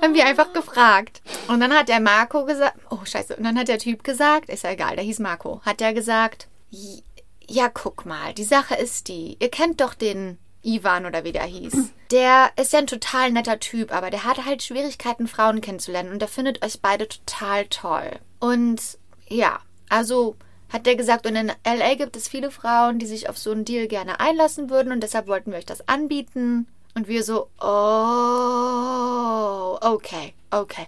S1: Haben wir einfach gefragt. Und dann hat der Marco gesagt, oh scheiße, und dann hat der Typ gesagt, ist ja egal, der hieß Marco, hat der gesagt, "J- ja, guck mal, die Sache ist die, ihr kennt doch den Ivan oder wie der hieß. Der ist ja ein total netter Typ, aber der hat halt Schwierigkeiten, Frauen kennenzulernen und der findet euch beide total toll. Und ja, also hat der gesagt, und in LA gibt es viele Frauen, die sich auf so einen Deal gerne einlassen würden und deshalb wollten wir euch das anbieten. Und wir so, oh, okay, okay.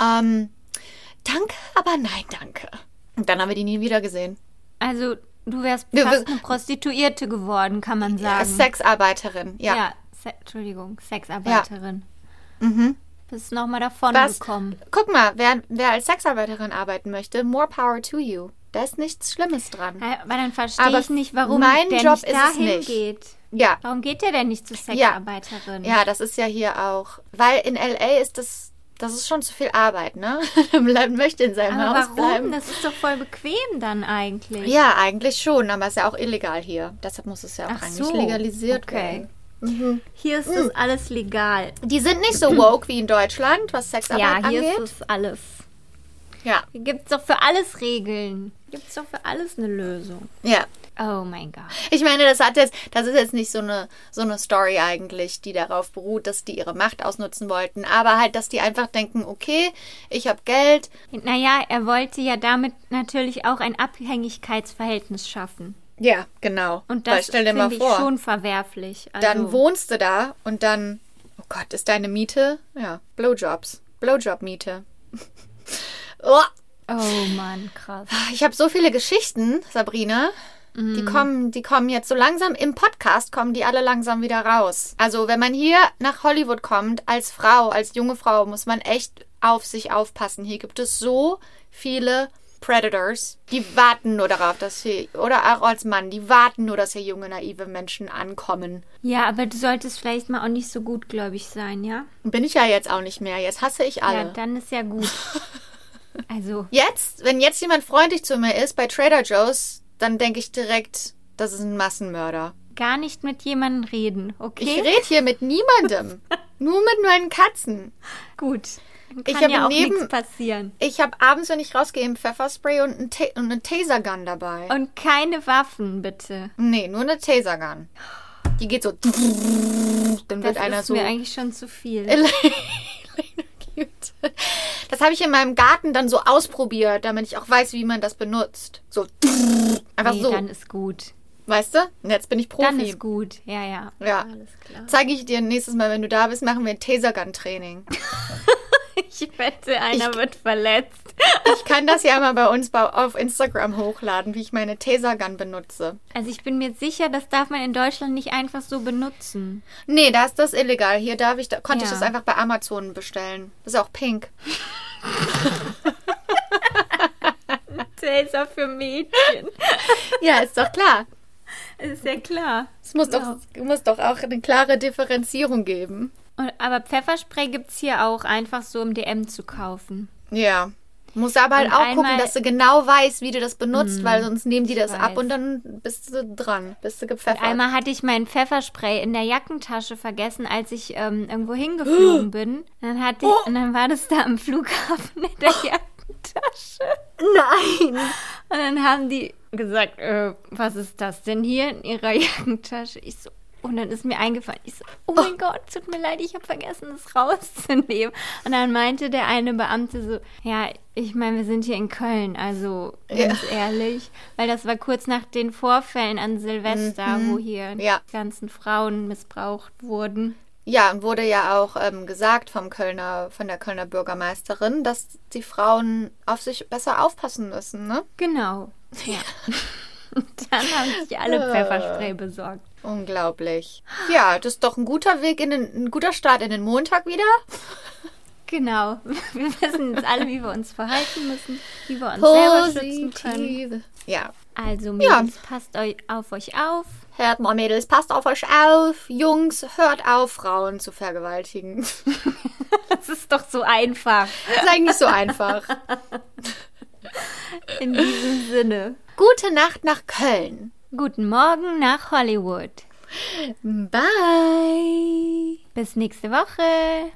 S1: Ähm, danke, aber nein, danke. Und dann haben wir die nie wieder gesehen.
S2: Also, du wärst fast
S1: wir-
S2: eine Prostituierte geworden, kann man sagen.
S1: Sexarbeiterin, ja.
S2: Ja, Se Entschuldigung, Sexarbeiterin. Mhm. Bist nochmal davon
S1: Was?
S2: gekommen.
S1: Guck mal, wer, wer als Sexarbeiterin arbeiten möchte, more power to you. Da ist nichts Schlimmes dran.
S2: Ja, Aber dann verstehe ich nicht, warum
S1: mein
S2: der
S1: Job
S2: nicht dahin
S1: nicht.
S2: geht.
S1: Ja,
S2: Warum geht der denn nicht zur Sexarbeiterin?
S1: ja, das ist ja hier auch. Weil in LA ist das, das ist schon zu viel Arbeit, ne? Man möchte in seinem
S2: Aber
S1: Haus
S2: warum?
S1: bleiben.
S2: Das ist doch voll bequem dann eigentlich.
S1: Ja, eigentlich schon, aber es ist ja auch illegal hier. Deshalb muss es ja auch
S2: Ach
S1: eigentlich
S2: so,
S1: legalisiert
S2: okay.
S1: werden.
S2: Hier ist das alles legal.
S1: Die sind nicht so woke wie in Deutschland, was Sexarbeit
S2: Ja, hier
S1: angeht.
S2: ist das alles.
S1: ja,
S2: Hier gibt es doch für alles Regeln. Gibt es doch für alles eine Lösung.
S1: ja.
S2: Oh mein Gott.
S1: Ich meine, das hat jetzt, das ist jetzt nicht so eine, so eine Story eigentlich, die darauf beruht, dass die ihre Macht ausnutzen wollten, aber halt, dass die einfach denken, okay, ich habe Geld,
S2: Naja, er wollte ja damit natürlich auch ein Abhängigkeitsverhältnis schaffen.
S1: Ja, genau.
S2: Und das finde ich
S1: vor,
S2: schon verwerflich. Also,
S1: dann wohnst du da und dann, oh Gott, ist deine Miete, ja, Blowjobs, Blowjob-Miete. oh,
S2: Oh Mann, krass.
S1: ich habe so viele Geschichten, Sabrina.
S2: Mhm.
S1: Die kommen, die kommen jetzt so langsam im Podcast, kommen die alle langsam wieder raus. Also wenn man hier nach Hollywood kommt, als Frau, als junge Frau, muss man echt auf sich aufpassen. Hier gibt es so viele Predators, die warten nur darauf, dass hier, oder auch als Mann, die warten nur, dass hier junge, naive Menschen ankommen.
S2: Ja, aber du solltest vielleicht mal auch nicht so gutgläubig sein, ja?
S1: Bin ich ja jetzt auch nicht mehr. Jetzt hasse ich alle.
S2: Ja, dann ist ja gut. Also,
S1: Jetzt, wenn jetzt jemand freundlich zu mir ist bei Trader Joe's, dann denke ich direkt, das ist ein Massenmörder.
S2: gar nicht mit jemandem reden,
S1: Ich
S2: okay?
S1: rede hier mit niemandem. Nur mit meinen Katzen.
S2: Gut.
S1: Ich habe
S2: ja
S1: neben-
S2: passieren.
S1: Ich habe abends, wenn ich rausgehe, ein Pfefferspray und, ein und eine Tasergun dabei.
S2: Und keine Waffen, bitte.
S1: nee, nur eine Tasergun. Die geht so. Dann wird
S2: Das
S1: einer
S2: ist
S1: so.
S2: mir eigentlich schon zu viel.
S1: Das habe ich in meinem Garten dann so ausprobiert, damit ich auch weiß, wie man das benutzt. So. Einfach
S2: nee,
S1: so.
S2: dann ist gut.
S1: Weißt du? Und jetzt bin ich Profi.
S2: Dann ist gut. Ja, ja.
S1: Ja.
S2: Alles klar.
S1: Zeige ich dir nächstes Mal, wenn du da bist, machen wir ein Tasergun-Training.
S2: Ich wette, einer wird verletzt.
S1: Ich kann das ja mal bei uns auf Instagram hochladen, wie ich meine Tasergun benutze.
S2: Also ich bin mir sicher, das darf man in Deutschland nicht einfach so benutzen.
S1: Nee, da ist das illegal. Hier darf ich, da konnte ich
S2: Ja.
S1: das einfach bei Amazon bestellen. Das ist auch pink.
S2: Taser für Mädchen.
S1: Ja, ist doch klar.
S2: ist ja klar.
S1: Es muss doch, muss doch auch eine klare Differenzierung geben.
S2: Und, aber Pfefferspray gibt es hier auch einfach so im DM zu kaufen.
S1: Ja. Muss aber halt
S2: Und
S1: auch gucken, dass du genau weißt, wie du das benutzt, weil sonst nehmen die das
S2: weiß.
S1: ab und dann bist du dran, bist du gepfeffert.
S2: Einmal hatte ich mein Pfefferspray in der Jackentasche vergessen, als ich ähm, irgendwo hingeflogen bin. Und dann, hatte ich, und dann war das da am Flughafen in der Jackentasche.
S1: Nein!
S2: Und dann haben die gesagt, äh, was ist das denn hier in ihrer Jackentasche? Ich so, und dann ist mir eingefallen, ich so, oh mein Gott, tut mir leid, ich habe vergessen, das rauszunehmen. Und dann meinte der eine Beamte so, ja, ich meine, wir sind hier in Köln, also ganz ehrlich, weil das war kurz nach den Vorfällen an Silvester, wo hier
S1: Ja.
S2: die ganzen Frauen missbraucht wurden.
S1: Ja, und wurde ja auch ähm, gesagt vom Kölner, von der Kölner Bürgermeisterin, dass die Frauen auf sich besser aufpassen müssen, ne?
S2: Genau. Ja. Und dann haben sich alle Pfefferspray besorgt.
S1: Unglaublich. Ja, das ist doch ein guter Weg in den, ein guter Start in den Montag wieder.
S2: Genau. Wir wissen jetzt alle, wie wir uns verhalten müssen, wie wir uns selber schützen können.
S1: Positive. Ja.
S2: Also, Mädels, passt eu auf euch auf.
S1: Hört mal, Mädels, passt auf euch auf. Jungs, hört auf, Frauen zu vergewaltigen.
S2: Das ist doch so einfach.
S1: ist eigentlich so einfach.
S2: In diesem Sinne.
S1: Gute Nacht nach Köln.
S2: Guten Morgen nach Hollywood.
S1: Bye.
S2: Bis nächste Woche.